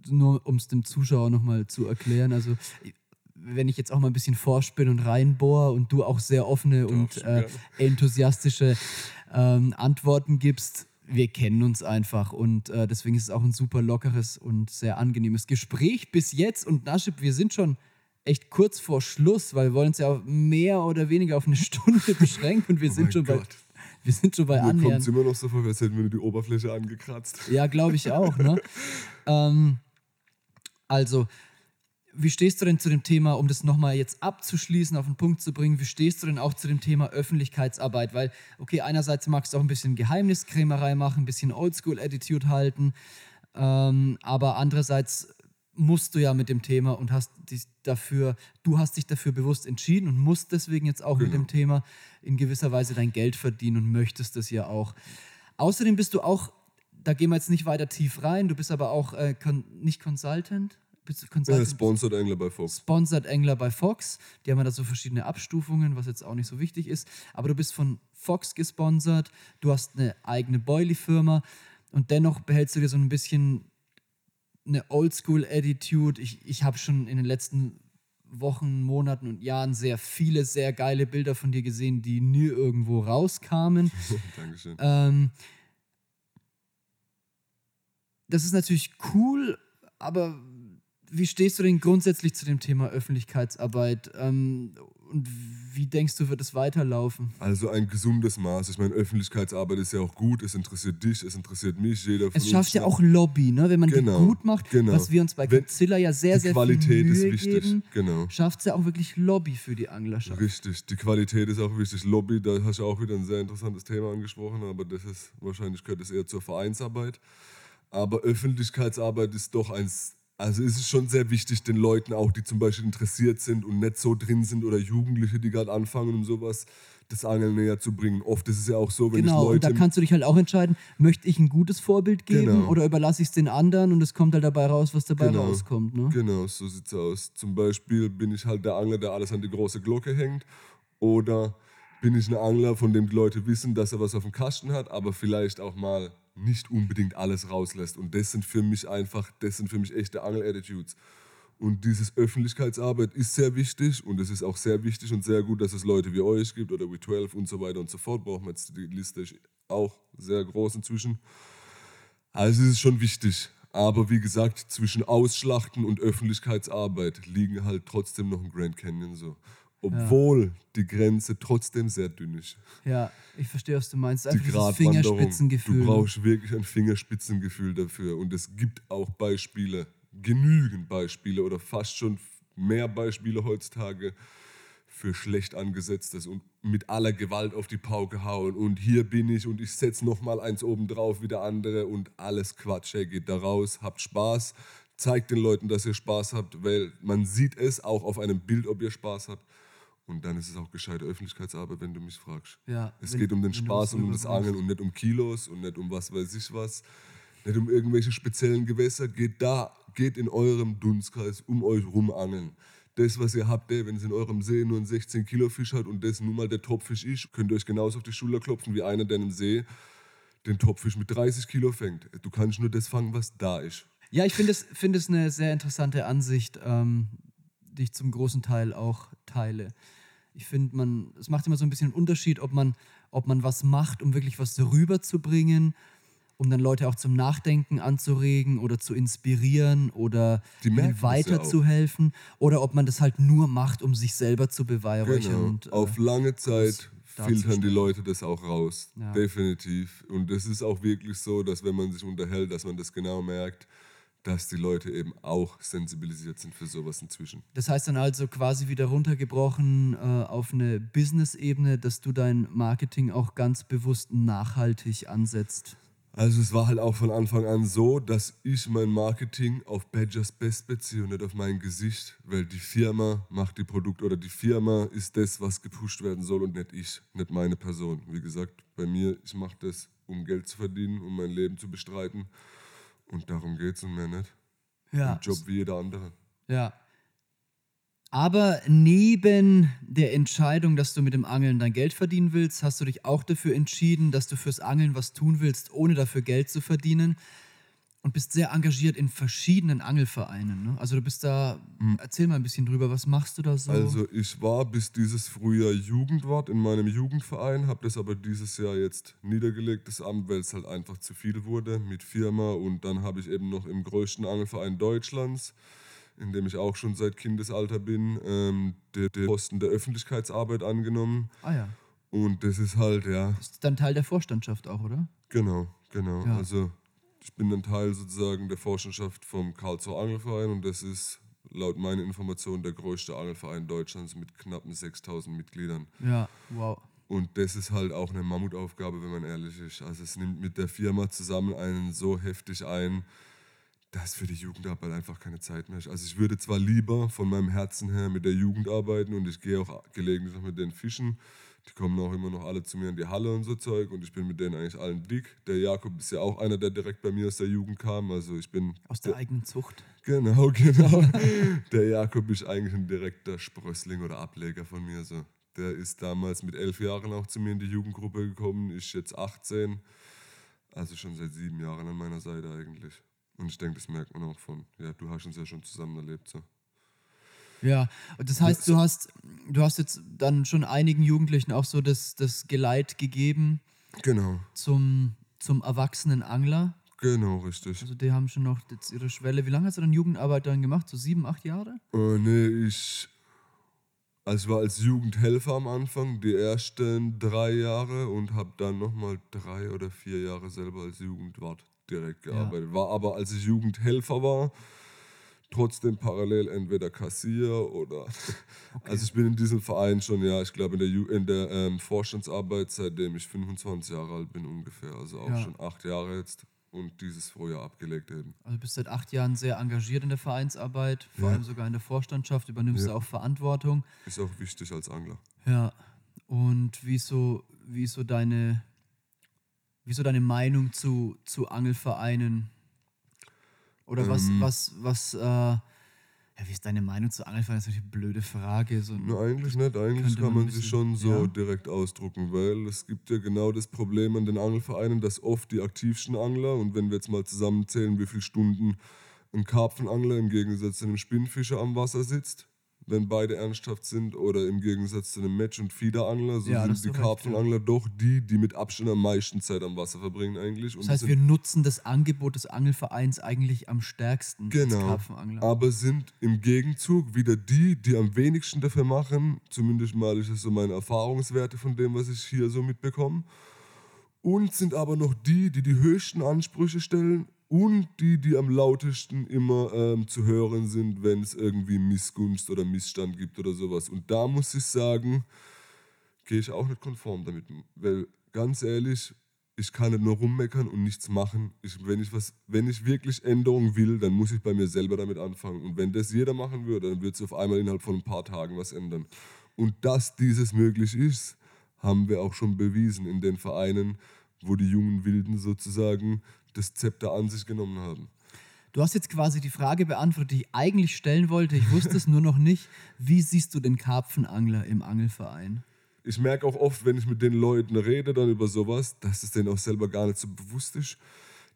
nur um es dem Zuschauer nochmal zu erklären. Also, wenn ich jetzt auch mal ein bisschen vorspinne und reinbohre und du auch sehr offene und du äh, *laughs* enthusiastische ähm, Antworten gibst, wir kennen uns einfach und äh, deswegen ist es auch ein super lockeres und sehr angenehmes Gespräch bis jetzt. Und Naschib, wir sind schon echt kurz vor Schluss, weil wir wollen uns ja mehr oder weniger auf eine *laughs* Stunde beschränken und wir Oh sind schon bei Gott. wir sind schon bei Mir kommt immer noch so vor, als hätten wir die Oberfläche angekratzt. Ja, glaube ich auch. Ne? *laughs* ähm, also, wie stehst du denn zu dem Thema, um das nochmal jetzt abzuschließen, auf den Punkt zu bringen, wie stehst du denn auch zu dem Thema Öffentlichkeitsarbeit? Weil, okay, einerseits magst du auch ein bisschen Geheimniskrämerei machen, ein bisschen Oldschool-Attitude halten, ähm, aber andererseits musst du ja mit dem Thema und hast dich dafür, du hast dich dafür bewusst entschieden und musst deswegen jetzt auch genau. mit dem Thema in gewisser Weise dein Geld verdienen und möchtest das ja auch. Außerdem bist du auch, da gehen wir jetzt nicht weiter tief rein, du bist aber auch äh, nicht Consultant, ja, Sponsored Angler bei Fox. Sponsored Angler bei Fox. Die haben ja da so verschiedene Abstufungen, was jetzt auch nicht so wichtig ist. Aber du bist von Fox gesponsert, du hast eine eigene Boilie-Firma und dennoch behältst du dir so ein bisschen eine Oldschool-Attitude. Ich, ich habe schon in den letzten Wochen, Monaten und Jahren sehr viele, sehr geile Bilder von dir gesehen, die nie irgendwo rauskamen. *laughs* Dankeschön. Ähm, das ist natürlich cool, aber wie stehst du denn grundsätzlich zu dem Thema Öffentlichkeitsarbeit? Ähm, und wie denkst du, wird es weiterlaufen? Also ein gesundes Maß. Ich meine, Öffentlichkeitsarbeit ist ja auch gut. Es interessiert dich, es interessiert mich, jeder von Es schafft ja auch Lobby, ne? wenn man genau, die gut macht. Genau. Was wir uns bei Godzilla ja sehr, sehr Qualität viel Mühe ist wichtig. Geben, genau. schafft es ja auch wirklich Lobby für die Anglerschaft. Richtig, die Qualität ist auch wichtig. Lobby, da hast du auch wieder ein sehr interessantes Thema angesprochen, aber das ist wahrscheinlich gehört es eher zur Vereinsarbeit. Aber Öffentlichkeitsarbeit ist doch eins also ist es schon sehr wichtig, den Leuten auch, die zum Beispiel interessiert sind und nicht so drin sind oder Jugendliche, die gerade anfangen und sowas, das Angeln näher zu bringen. Oft ist es ja auch so, wenn genau, ich Leute... Genau, und da kannst du dich halt auch entscheiden, möchte ich ein gutes Vorbild geben genau. oder überlasse ich es den anderen und es kommt halt dabei raus, was dabei genau. rauskommt. Ne? Genau, so sieht es aus. Zum Beispiel bin ich halt der Angler, der alles an die große Glocke hängt oder bin ich ein Angler, von dem die Leute wissen, dass er was auf dem Kasten hat, aber vielleicht auch mal nicht unbedingt alles rauslässt. Und das sind für mich einfach, das sind für mich echte Angel-Attitudes. Und dieses Öffentlichkeitsarbeit ist sehr wichtig und es ist auch sehr wichtig und sehr gut, dass es Leute wie euch gibt oder wie 12 und so weiter und so fort. Brauchen wir jetzt die Liste auch sehr groß inzwischen. Also es ist schon wichtig. Aber wie gesagt, zwischen Ausschlachten und Öffentlichkeitsarbeit liegen halt trotzdem noch ein Grand Canyon so obwohl ja. die Grenze trotzdem sehr dünn ist. Ja, ich verstehe, was du meinst. Einfach die Fingerspitzengefühl. Du brauchst wirklich ein Fingerspitzengefühl dafür. Und es gibt auch Beispiele, genügend Beispiele oder fast schon mehr Beispiele heutzutage für schlecht angesetztes und mit aller Gewalt auf die Pauke hauen und hier bin ich und ich setze noch mal eins oben drauf wie der andere und alles Quatsch. Hey, geht da raus, habt Spaß, zeigt den Leuten, dass ihr Spaß habt, weil man sieht es auch auf einem Bild, ob ihr Spaß habt. Und dann ist es auch gescheite Öffentlichkeitsarbeit, wenn du mich fragst. Ja, es geht um den Spaß und um das Angeln und nicht um Kilos und nicht um was weiß ich was. Nicht um irgendwelche speziellen Gewässer. Geht da, geht in eurem Dunstkreis um euch rum angeln. Das, was ihr habt, wenn es in eurem See nur ein 16 Kilo Fisch hat und das nun mal der Topfisch ist, könnt ihr euch genauso auf die Schulter klopfen wie einer, der im See den Topfisch mit 30 Kilo fängt. Du kannst nur das fangen, was da ist. Ja, ich finde es, find es eine sehr interessante Ansicht, ähm, die ich zum großen Teil auch teile. Ich finde, man, es macht immer so ein bisschen einen Unterschied, ob man, ob man was macht, um wirklich was rüberzubringen, um dann Leute auch zum Nachdenken anzuregen oder zu inspirieren oder weiterzuhelfen, ja oder ob man das halt nur macht, um sich selber zu beweihräuchern. Genau. Und, äh, Auf lange Zeit filtern die Leute das auch raus. Ja. Definitiv. Und es ist auch wirklich so, dass wenn man sich unterhält, dass man das genau merkt dass die Leute eben auch sensibilisiert sind für sowas inzwischen. Das heißt dann also quasi wieder runtergebrochen äh, auf eine Business-Ebene, dass du dein Marketing auch ganz bewusst nachhaltig ansetzt. Also es war halt auch von Anfang an so, dass ich mein Marketing auf Badgers Best beziehe und nicht auf mein Gesicht, weil die Firma macht die Produkte oder die Firma ist das, was gepusht werden soll und nicht ich, nicht meine Person. Wie gesagt, bei mir, ich mache das, um Geld zu verdienen, um mein Leben zu bestreiten. Und darum geht es mehr nicht. Ja. Ein Job wie jeder andere. Ja. Aber neben der Entscheidung, dass du mit dem Angeln dein Geld verdienen willst, hast du dich auch dafür entschieden, dass du fürs Angeln was tun willst, ohne dafür Geld zu verdienen und bist sehr engagiert in verschiedenen Angelvereinen. Ne? Also du bist da, hm. erzähl mal ein bisschen drüber, was machst du da so? Also ich war bis dieses Frühjahr Jugendwart in meinem Jugendverein, habe das aber dieses Jahr jetzt niedergelegt, das Amt, weil es halt einfach zu viel wurde mit Firma und dann habe ich eben noch im größten Angelverein Deutschlands, in dem ich auch schon seit Kindesalter bin, ähm, den, den Posten der Öffentlichkeitsarbeit angenommen. Ah ja. Und das ist halt, ja. Ist dann Teil der Vorstandschaft auch, oder? Genau, genau. Ja. Also ich bin ein Teil sozusagen der Forschenschaft vom Karlsruher Angelverein und das ist laut meiner Information der größte Angelverein Deutschlands mit knappen 6000 Mitgliedern. Ja, wow. Und das ist halt auch eine Mammutaufgabe, wenn man ehrlich ist. Also es nimmt mit der Firma zusammen einen so heftig ein, dass für die Jugendarbeit einfach keine Zeit mehr ist. Also ich würde zwar lieber von meinem Herzen her mit der Jugend arbeiten und ich gehe auch gelegentlich noch mit den Fischen. Die kommen auch immer noch alle zu mir in die Halle und so Zeug und ich bin mit denen eigentlich allen dick. Der Jakob ist ja auch einer, der direkt bei mir aus der Jugend kam. Also ich bin aus der, der eigenen Zucht. Genau, *laughs* genau. der Jakob ist eigentlich ein direkter Sprössling oder Ableger von mir. So. Der ist damals mit elf Jahren auch zu mir in die Jugendgruppe gekommen, ist jetzt 18. Also schon seit sieben Jahren an meiner Seite eigentlich. Und ich denke, das merkt man auch von, ja, du hast uns ja schon zusammen erlebt. So. Ja, und das heißt, du hast, du hast jetzt dann schon einigen Jugendlichen auch so das, das Geleit gegeben. Genau. Zum, zum erwachsenen Angler. Genau, richtig. Also die haben schon noch jetzt ihre Schwelle. Wie lange hast du dann Jugendarbeit dann gemacht? So sieben, acht Jahre? Äh, nee, ich, also war als Jugendhelfer am Anfang, die ersten drei Jahre und habe dann nochmal drei oder vier Jahre selber als Jugendwart direkt gearbeitet. Ja. War aber, als ich Jugendhelfer war, trotzdem parallel entweder Kassier oder. *laughs* Okay. Also ich bin in diesem Verein schon, ja, ich glaube in der, Ju in der ähm, Vorstandsarbeit, seitdem ich 25 Jahre alt bin ungefähr. Also auch ja. schon acht Jahre jetzt und dieses Vorjahr abgelegt eben. Also bist seit acht Jahren sehr engagiert in der Vereinsarbeit, vor ja. allem sogar in der Vorstandschaft, übernimmst ja. du auch Verantwortung. Ist auch wichtig als Angler. Ja. Und wie so, wie so deine, wie so deine Meinung zu, zu Angelvereinen? Oder ähm, was, was, was, äh, ja, wie ist deine Meinung zu Angelvereinen? Das ist eine blöde Frage. So, Na, eigentlich nicht. Eigentlich kann man, man sich schon so ja. direkt ausdrucken, weil es gibt ja genau das Problem an den Angelvereinen, dass oft die aktivsten Angler, und wenn wir jetzt mal zusammenzählen, wie viele Stunden ein Karpfenangler im Gegensatz zu einem Spinnfischer am Wasser sitzt, wenn beide ernsthaft sind oder im Gegensatz zu einem Match- und Fiederangler, so ja, sind die Karpfenangler doch die, die mit Abstand am meisten Zeit am Wasser verbringen eigentlich. Und das heißt, wir nutzen das Angebot des Angelvereins eigentlich am stärksten genau, aber sind im Gegenzug wieder die, die am wenigsten dafür machen, zumindest mal ist das so meine Erfahrungswerte von dem, was ich hier so mitbekomme, und sind aber noch die, die die höchsten Ansprüche stellen und die, die am lautesten immer ähm, zu hören sind, wenn es irgendwie Missgunst oder Missstand gibt oder sowas. Und da muss ich sagen, gehe ich auch nicht konform damit. Weil ganz ehrlich, ich kann nicht nur rummeckern und nichts machen. Ich, wenn, ich was, wenn ich wirklich Änderungen will, dann muss ich bei mir selber damit anfangen. Und wenn das jeder machen würde, dann wird es auf einmal innerhalb von ein paar Tagen was ändern. Und dass dieses möglich ist, haben wir auch schon bewiesen in den Vereinen, wo die jungen Wilden sozusagen das Zepter an sich genommen haben. Du hast jetzt quasi die Frage beantwortet, die ich eigentlich stellen wollte. Ich wusste es nur noch nicht. Wie siehst du den Karpfenangler im Angelverein? Ich merke auch oft, wenn ich mit den Leuten rede dann über sowas, dass es denen auch selber gar nicht so bewusst ist.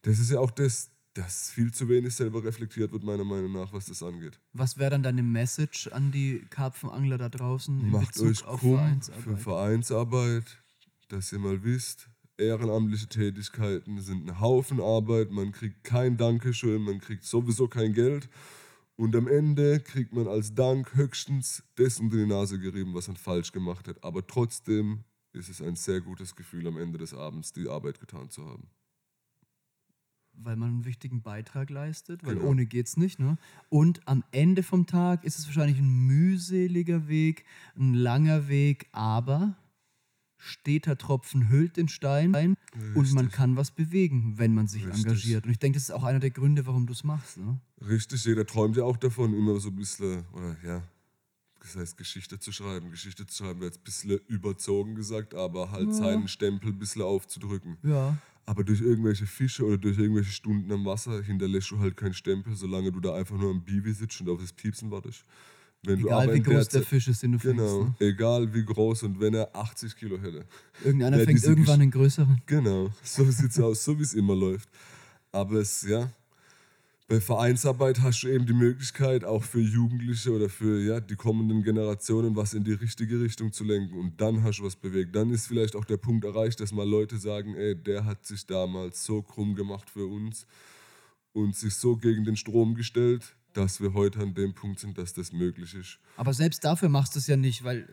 Das ist ja auch das, dass viel zu wenig selber reflektiert wird, meiner Meinung nach, was das angeht. Was wäre dann deine Message an die Karpfenangler da draußen in Macht Bezug euch auf Vereinsarbeit? für Vereinsarbeit, dass ihr mal wisst, ehrenamtliche Tätigkeiten sind ein Haufen Arbeit, man kriegt kein Dankeschön, man kriegt sowieso kein Geld. Und am Ende kriegt man als Dank höchstens das unter die Nase gerieben, was man falsch gemacht hat. Aber trotzdem ist es ein sehr gutes Gefühl, am Ende des Abends die Arbeit getan zu haben. Weil man einen wichtigen Beitrag leistet, weil genau. ohne es nicht. Ne? Und am Ende vom Tag ist es wahrscheinlich ein mühseliger Weg, ein langer Weg, aber steter Tropfen hüllt den Stein ein und man kann was bewegen, wenn man sich Richtig. engagiert. Und ich denke, das ist auch einer der Gründe, warum du es machst. Ne? Richtig, jeder träumt ja auch davon, immer so ein bisschen, oder ja, das heißt Geschichte zu schreiben. Geschichte zu schreiben wäre jetzt ein bisschen überzogen gesagt, aber halt ja. seinen Stempel ein bisschen aufzudrücken. Ja. Aber durch irgendwelche Fische oder durch irgendwelche Stunden am Wasser hinterlässt du halt keinen Stempel, solange du da einfach nur am Bibi sitzt und auf das Piepsen wartest. Wenn egal wie groß der, Fisch ist, den du Genau, fängst, ne? egal wie groß und wenn er 80 Kilo hätte. Irgendeiner fängt irgendwann Gesch einen größeren. Genau, so sieht es aus, so wie es immer läuft. Aber es, ja, bei Vereinsarbeit hast du eben die Möglichkeit, auch für Jugendliche oder für ja, die kommenden Generationen was in die richtige Richtung zu lenken. Und dann hast du was bewegt. Dann ist vielleicht auch der Punkt erreicht, dass mal Leute sagen, ey, der hat sich damals so krumm gemacht für uns und sich so gegen den Strom gestellt, dass wir heute an dem Punkt sind, dass das möglich ist. Aber selbst dafür machst du es ja nicht, weil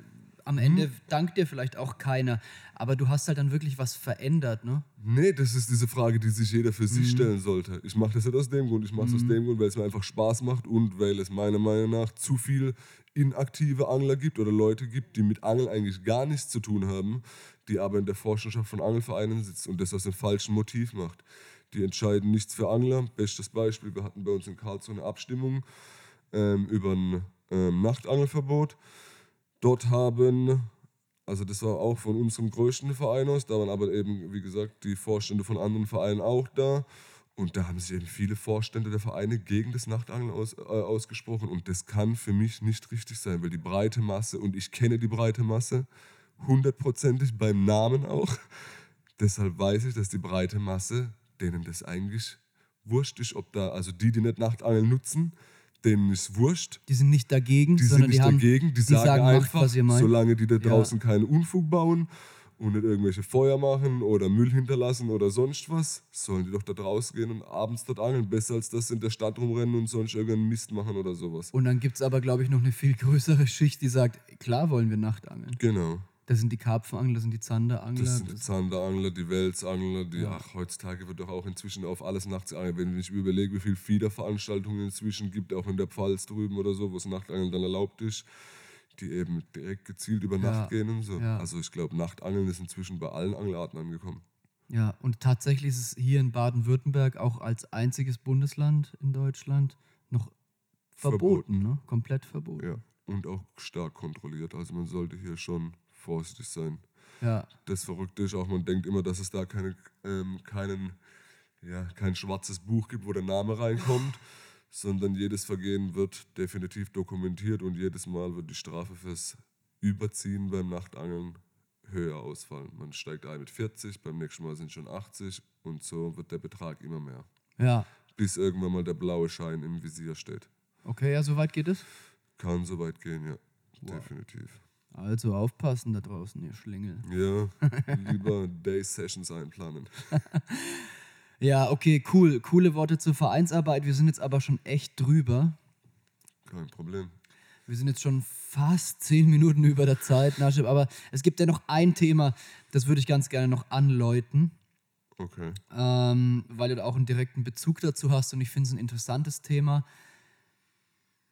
am Ende dankt dir vielleicht auch keiner, aber du hast halt dann wirklich was verändert, ne? Nee, das ist diese Frage, die sich jeder für Mhm. sich stellen sollte. Ich mache das nicht aus dem Grund, ich mache es aus dem Grund, weil es mir einfach Spaß macht und weil es meiner Meinung nach zu viel inaktive Angler gibt oder Leute gibt, die mit Angeln eigentlich gar nichts zu tun haben, die aber in der Vorstandschaft von Angelvereinen sitzen und das aus dem falschen Motiv macht. Die entscheiden nichts für Angler. Bestes Beispiel, wir hatten bei uns in Karlsruhe eine Abstimmung ähm, über ein ähm, Nachtangelverbot. Dort haben, also das war auch von unserem größten Verein aus, da waren aber eben, wie gesagt, die Vorstände von anderen Vereinen auch da. Und da haben sich eben viele Vorstände der Vereine gegen das Nachtangeln aus, äh, ausgesprochen. Und das kann für mich nicht richtig sein, weil die breite Masse, und ich kenne die breite Masse, hundertprozentig beim Namen auch. *laughs* Deshalb weiß ich, dass die breite Masse, denen das eigentlich wurscht ist, ob da, also die, die nicht Nachtangeln nutzen, denen ist wurscht. Die sind nicht dagegen, Die sind sondern nicht die haben dagegen, die, die sagen, sagen, macht, einfach, was ihr meint. solange die da draußen keinen Unfug bauen und nicht irgendwelche Feuer machen oder Müll hinterlassen oder sonst was, sollen die doch da draußen gehen und abends dort angeln. Besser als das in der Stadt rumrennen und sonst irgendeinen Mist machen oder sowas. Und dann gibt es aber, glaube ich, noch eine viel größere Schicht, die sagt, klar wollen wir Nachtangeln. Genau. Das sind die Karpfenangler, das sind die Zanderangler. Das sind die Zanderangler, die Welsangler, die, Ja. ach, heutzutage wird doch auch inzwischen auf alles nachts angeln. Wenn ich mir überlege, wie viele Fiederveranstaltungen inzwischen gibt, auch in der Pfalz drüben oder so, wo es Nachtangeln dann erlaubt ist, die eben direkt gezielt über Ja. Nacht gehen und so. Ja. Also ich glaube, Nachtangeln ist inzwischen bei allen Angelarten angekommen. Ja, und tatsächlich ist es hier in Baden-Württemberg auch als einziges Bundesland in Deutschland noch verboten, ne? Komplett verboten. Ja. Und auch stark kontrolliert. Also man sollte hier schon vorsichtig sein. Ja, Das Verrückte ist auch, man denkt immer, dass es da keine, ähm, keinen, ja, kein schwarzes Buch gibt, wo der Name reinkommt, *laughs* sondern jedes Vergehen wird definitiv dokumentiert und jedes Mal wird die Strafe fürs Überziehen beim Nachtangeln höher ausfallen. Man steigt ein mit 40, beim nächsten Mal sind schon 80 und so wird der Betrag immer mehr. ja. Bis irgendwann mal der blaue Schein im Visier steht. Okay, ja, soweit geht es. Kann so weit gehen, ja. Definitiv. Also aufpassen da draußen, ihr Schlingel. Ja, *laughs* lieber Day Sessions einplanen. Ja, okay, cool. Coole Worte zur Vereinsarbeit. Wir sind jetzt aber schon echt drüber. Kein Problem. Wir sind jetzt schon fast zehn Minuten über der Zeit, Naschib, aber es gibt ja noch ein Thema, das würde ich ganz gerne noch anläuten, Okay. ähm, weil du da auch einen direkten Bezug dazu hast und ich finde es ein interessantes Thema.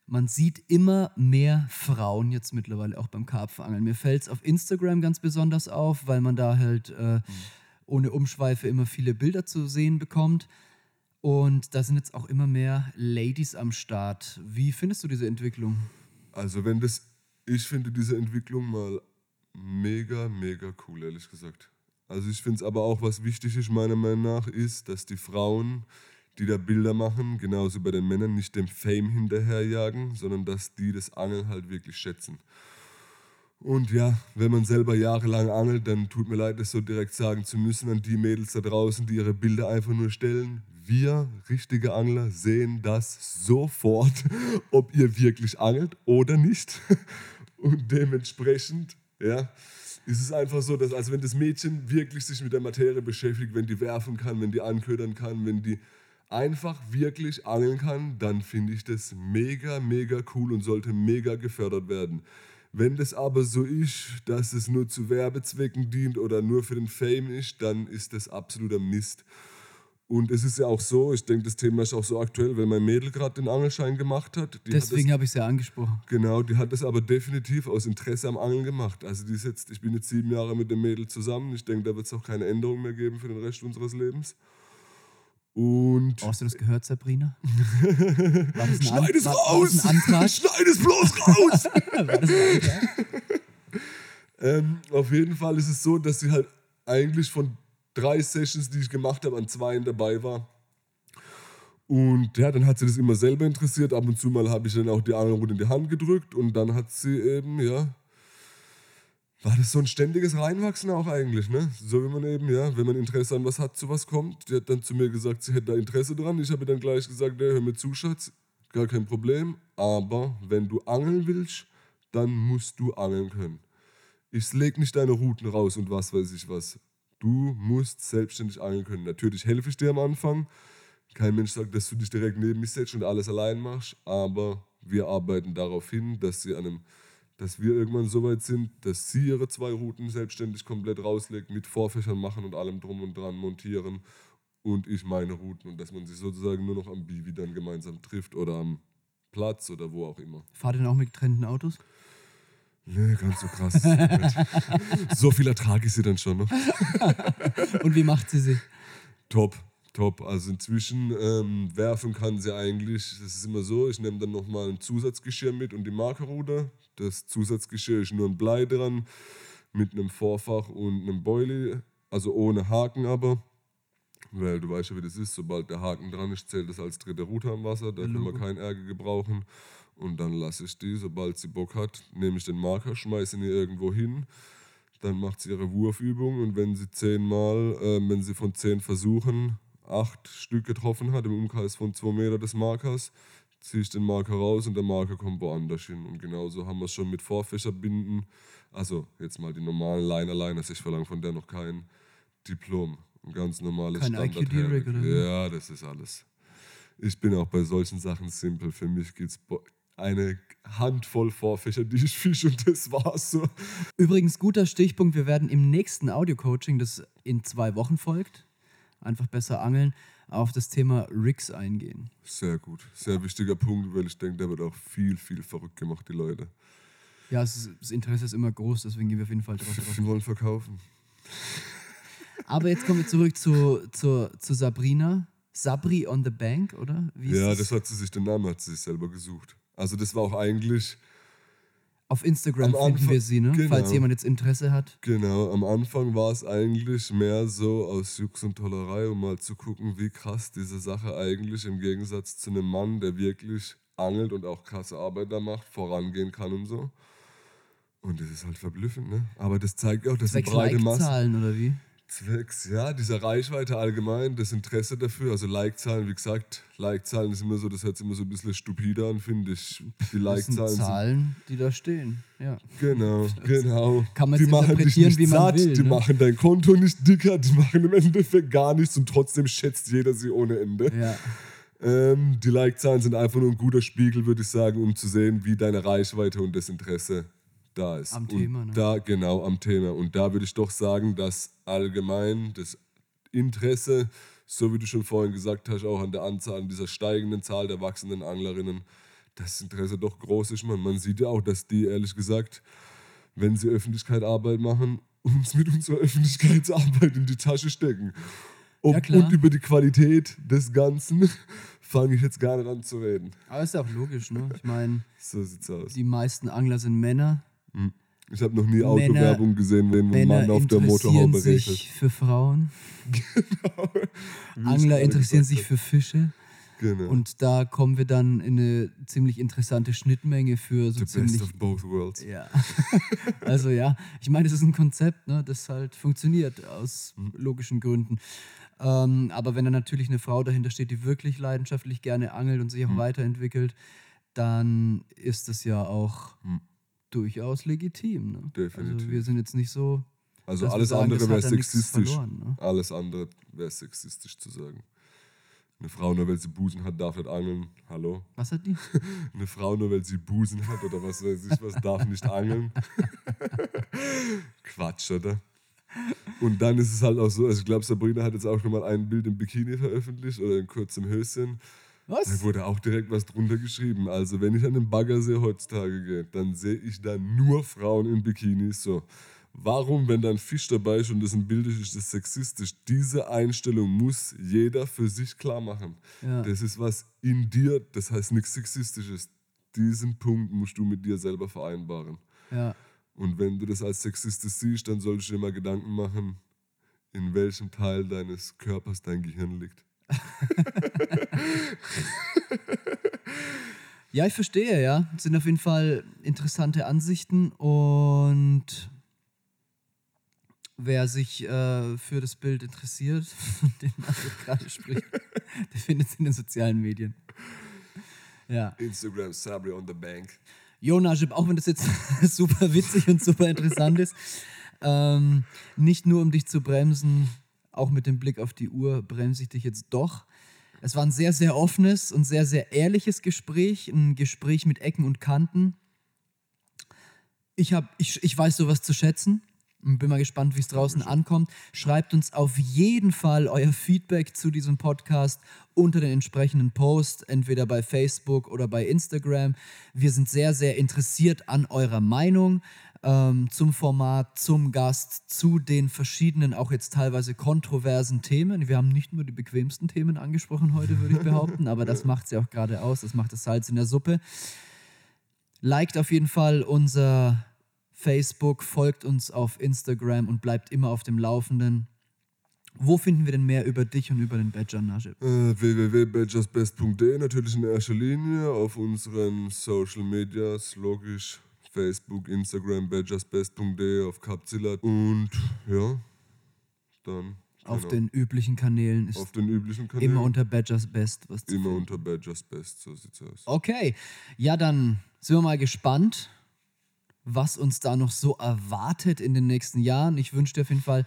Man sieht immer mehr Frauen jetzt mittlerweile auch beim Karpfenangeln. Mir fällt es auf Instagram ganz besonders auf, weil man da halt äh, ohne Umschweife immer viele Bilder zu sehen bekommt. Und da sind jetzt auch immer mehr Ladies am Start. Wie findest du diese Entwicklung? Also wenn das, ich finde diese Entwicklung mal mega, mega cool, ehrlich gesagt. Also ich finde es aber auch, was wichtig ist meiner Meinung nach, ist, dass die Frauen, die da Bilder machen, genauso bei den Männern, nicht dem Fame hinterherjagen, sondern dass die das Angeln halt wirklich schätzen. Und ja, wenn man selber jahrelang angelt, dann tut mir leid, das so direkt sagen zu müssen an die Mädels da draußen, die ihre Bilder einfach nur stellen. Wir, richtige Angler, sehen das sofort, *laughs* ob ihr wirklich angelt oder nicht. *laughs* Und dementsprechend, ja, ist es einfach so, dass als wenn das Mädchen wirklich sich mit der Materie beschäftigt, wenn die werfen kann, wenn die anködern kann, wenn die einfach wirklich angeln kann, dann finde ich das mega, mega cool und sollte mega gefördert werden. Wenn das aber so ist, dass es nur zu Werbezwecken dient oder nur für den Fame ist, dann ist das absoluter Mist. Und es ist ja auch so, ich denke, das Thema ist auch so aktuell, weil mein Mädel gerade den Angelschein gemacht hat. Deswegen habe ich es ja angesprochen. genau, die hat das aber definitiv aus Interesse am Angeln gemacht. Also die ist jetzt, ich bin jetzt sieben Jahre mit dem Mädel zusammen. Ich denke, da wird es auch keine Änderung mehr geben für den Rest unseres Lebens. Und hast du das gehört, Sabrina? *laughs* Schneid es raus! Schneid es bloß raus! *laughs* Ähm, auf jeden Fall ist es so, dass sie halt eigentlich von drei Sessions, die ich gemacht habe, an zwei dabei war. Und ja, dann hat sie das immer selber interessiert. Ab und zu mal habe ich dann auch die Angelrute in die Hand gedrückt und dann hat sie eben, ja, war das so ein ständiges Reinwachsen auch eigentlich, ne? So wie man eben, ja, wenn man Interesse an was hat, zu was kommt. Die hat dann zu mir gesagt, sie hätte da Interesse dran. Ich habe dann gleich gesagt, ja, hör mir zu, Schatz, gar kein Problem. Aber wenn du angeln willst, dann musst du angeln können. Ich leg nicht deine Routen raus und was weiß ich was. Du musst selbstständig angeln können. Natürlich helfe ich dir am Anfang. Kein Mensch sagt, dass du dich direkt neben mich setzt und alles allein machst, aber wir arbeiten darauf hin, dass sie an einem dass wir irgendwann so weit sind, dass sie ihre zwei Routen selbstständig komplett rauslegt, mit Vorfächern machen und allem drum und dran montieren und ich meine Routen und dass man sich sozusagen nur noch am Bivi dann gemeinsam trifft oder am Platz oder wo auch immer. Fahrt ihr denn auch mit getrennten Autos? Nee, ganz so krass. *laughs* so viel ertrage ich sie dann schon noch. Und wie macht sie sie? Top, top. Also inzwischen ähm, werfen kann sie eigentlich, das ist immer so, ich nehme dann nochmal ein Zusatzgeschirr mit und die Markerruder. Das Zusatzgeschirr ist nur ein Blei dran mit einem Vorfach und einem Boilie, also ohne Haken aber. Weil du weißt ja, wie das ist, sobald der Haken dran ist, zählt das als dritte Route am Wasser, da können wir keinen Ärger gebrauchen. Und dann lasse ich die, sobald sie Bock hat, nehme ich den Marker, schmeiße ihn ihr irgendwo hin. Dann macht sie ihre Wurfübung und wenn sie zehnmal, äh, wenn sie von zehn Versuchen acht Stück getroffen hat, im Umkreis von zwei Meter des Markers, ziehe ich den Marker raus und der Marker kommt woanders hin. Und genauso haben wir es schon mit Vorfächerbinden. Also jetzt mal die normalen Liner-Liner, ich verlange von der noch kein Diplom. Ein ganz normales Kein Standard. IQD-Rig oder? Ja, das ist alles. Ich bin auch bei solchen Sachen simpel. Für mich gibt es eine Handvoll Vorfächer, die ich fische und das war's so. Übrigens, guter Stichpunkt, wir werden im nächsten Audio-Coaching, das in zwei Wochen folgt, einfach besser angeln, auf das Thema Rigs eingehen. Sehr gut. Sehr wichtiger Punkt, weil ich denke, da wird auch viel, viel verrückt gemacht, die Leute. Ja, ist, das Interesse ist immer groß, deswegen gehen wir auf jeden Fall drauf. Sie wollen verkaufen. Aber jetzt kommen wir zurück zu, zu, zu Sabrina. Sabri on the Bank, oder? Ja, das? das hat sie sich, den Namen hat sie sich selber gesucht. Also das war auch eigentlich, Auf Instagram Am finden Anfang- wir sie, ne? genau. Falls jemand jetzt Interesse hat. genau, am Anfang war es eigentlich mehr so aus Jux und Tollerei, um mal zu gucken, wie krass diese Sache eigentlich im Gegensatz zu einem Mann, der wirklich angelt und auch krasse Arbeit da macht, vorangehen kann und so. Und das ist halt verblüffend, ne? Aber das zeigt auch, dass die Zwecks breite Masse... Like-Zahlen, oder wie? Zwecks, ja, dieser Reichweite allgemein, das Interesse dafür, also Like-Zahlen, wie gesagt, Like-Zahlen ist immer so, das hört sich immer so ein bisschen stupide an, finde ich. Die Das sind Like-Zahlen sind Zahlen, die da stehen. Ja. Genau, genau. Kann man die machen dich nicht wie man satt, will, die ne? machen dein Konto nicht dicker, die machen im Endeffekt gar nichts und trotzdem schätzt jeder sie ohne Ende. ja. Ähm, die Like-Zahlen sind einfach nur ein guter Spiegel, würde ich sagen, um zu sehen, wie deine Reichweite und das Interesse da ist. Am Thema, ne? Da, genau, am Thema. Und da würde ich doch sagen, dass allgemein das Interesse, so wie du schon vorhin gesagt hast, auch an der Anzahl, an dieser steigenden Zahl der wachsenden Anglerinnen, das Interesse doch groß ist. Man, man sieht ja auch, dass die, ehrlich gesagt, wenn sie Öffentlichkeit Arbeit machen, uns mit unserer Öffentlichkeitsarbeit in die Tasche stecken. Ob, Ja, und über die Qualität des Ganzen *laughs* fange ich jetzt gar nicht an zu reden. Aber ist ja auch logisch, ne? Ich meine, So sieht's aus. die meisten Angler sind Männer. Ich habe noch nie Autowerbung gesehen, wenn ein Mann auf der interessieren Motorhaube sich regelt. für Frauen. *laughs* Wie ich Angler interessieren sich für Fische. Genau. Und da kommen wir dann in eine ziemlich interessante Schnittmenge für so The ziemlich. best of both worlds. Ja. *laughs* also ja, ich meine, das ist ein Konzept, ne, das halt funktioniert aus Mhm. logischen Gründen. Ähm, aber wenn da natürlich eine Frau dahinter steht, die wirklich leidenschaftlich gerne angelt und sich auch Mhm. weiterentwickelt, dann ist das ja auch Mhm. Durchaus legitim. Ne? Also Definitiv. wir sind jetzt nicht so. Also alles sagen, andere wäre sexistisch. verloren, ne? Alles andere wäre sexistisch zu sagen. Eine Frau nur weil sie Busen hat, darf nicht angeln. Hallo? Was hat die? *laughs* Eine Frau nur weil sie Busen hat oder was weiß ich was, darf nicht angeln. Quatsch, oder? Und dann ist es halt auch so, also ich glaube, Sabrina hat jetzt auch schon mal ein Bild im Bikini veröffentlicht oder in kurzem Höschen. Da Was? wurde auch direkt was drunter geschrieben. Also wenn ich an den Baggersee heutzutage gehe, dann sehe ich da nur Frauen in Bikinis. So, warum, wenn da ein Fisch dabei ist und das ein Bild ist, ist das sexistisch? Diese Einstellung muss jeder für sich klar machen. Ja. Das ist was in dir, das heißt nichts Sexistisches. Diesen Punkt musst du mit dir selber vereinbaren. Ja. Und wenn du das als sexistisch siehst, dann solltest du dir mal Gedanken machen, in welchem Teil deines Körpers dein Gehirn liegt. *laughs* Ja, ich verstehe, ja. Das sind auf jeden Fall interessante Ansichten und wer sich äh, für das Bild interessiert, *laughs* von dem Marco *laughs* gerade spricht, der findet es in den sozialen Medien. Ja. Instagram Sabri on the Bank. Jo, Najib, auch wenn das jetzt super witzig und super interessant ist, ähm, nicht nur um dich zu bremsen, auch mit dem Blick auf die Uhr bremse ich dich jetzt doch. Es war ein sehr, sehr offenes und sehr, sehr ehrliches Gespräch, ein Gespräch mit Ecken und Kanten. ich, hab, ich, ich weiß sowas zu schätzen. Bin mal gespannt, wie es draußen ankommt. Schreibt uns auf jeden Fall euer Feedback zu diesem Podcast unter den entsprechenden Post, entweder bei Facebook oder bei Instagram. Wir sind sehr, sehr interessiert an eurer Meinung ähm, zum Format, zum Gast, zu den verschiedenen, auch jetzt teilweise kontroversen Themen. Wir haben nicht nur die bequemsten Themen angesprochen heute, würde ich behaupten, *laughs* aber das macht sie auch gerade aus. Das macht das Salz in der Suppe. Liked auf jeden Fall unser Facebook, folgt uns auf Instagram und bleibt immer auf dem Laufenden. Wo finden wir denn mehr über dich und über den Badger Najib? Äh, www.badgersbest.de natürlich in erster Linie auf unseren Social Medias, logisch Facebook, Instagram, badgersbest.de, auf Capzilla und ja, dann Auf genau. den üblichen Kanälen ist auf den üblichen Kanälen. immer unter Badgers Best was immer finden. unter Badgers Best, so sieht's aus. Okay, ja, dann sind wir mal gespannt, was uns da noch so erwartet in den nächsten Jahren. Ich wünsche dir auf jeden Fall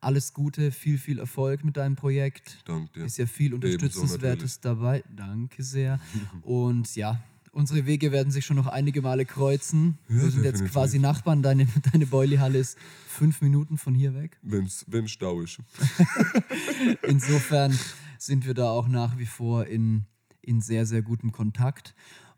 alles Gute, viel, viel Erfolg mit deinem Projekt. Danke dir. Ist ja viel Unterstützenswertes dabei. Danke sehr. *laughs* Und ja, unsere Wege werden sich schon noch einige Male kreuzen. Ja, wir sind jetzt quasi Nachbarn. Deine, *laughs* deine Boilie-Halle ist fünf Minuten von hier weg. Wenn's, wenn Stau ist. *laughs* Insofern sind wir da auch nach wie vor in, in sehr, sehr gutem Kontakt.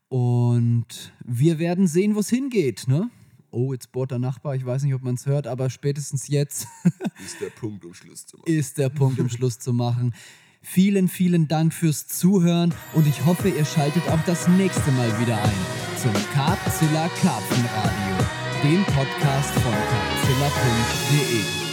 Und wir werden sehen, wo es hingeht. Ne? Oh, jetzt bohrt der Nachbar. Ich weiß nicht, ob man es hört, aber spätestens jetzt *laughs* ist der Punkt, um Schluss zu machen. ist der Punkt, um Schluss zu machen. Vielen, vielen Dank fürs Zuhören und ich hoffe, ihr schaltet auch das nächste Mal wieder ein zum Carpzilla Karpfenradio, dem Podcast von carpzilla.de.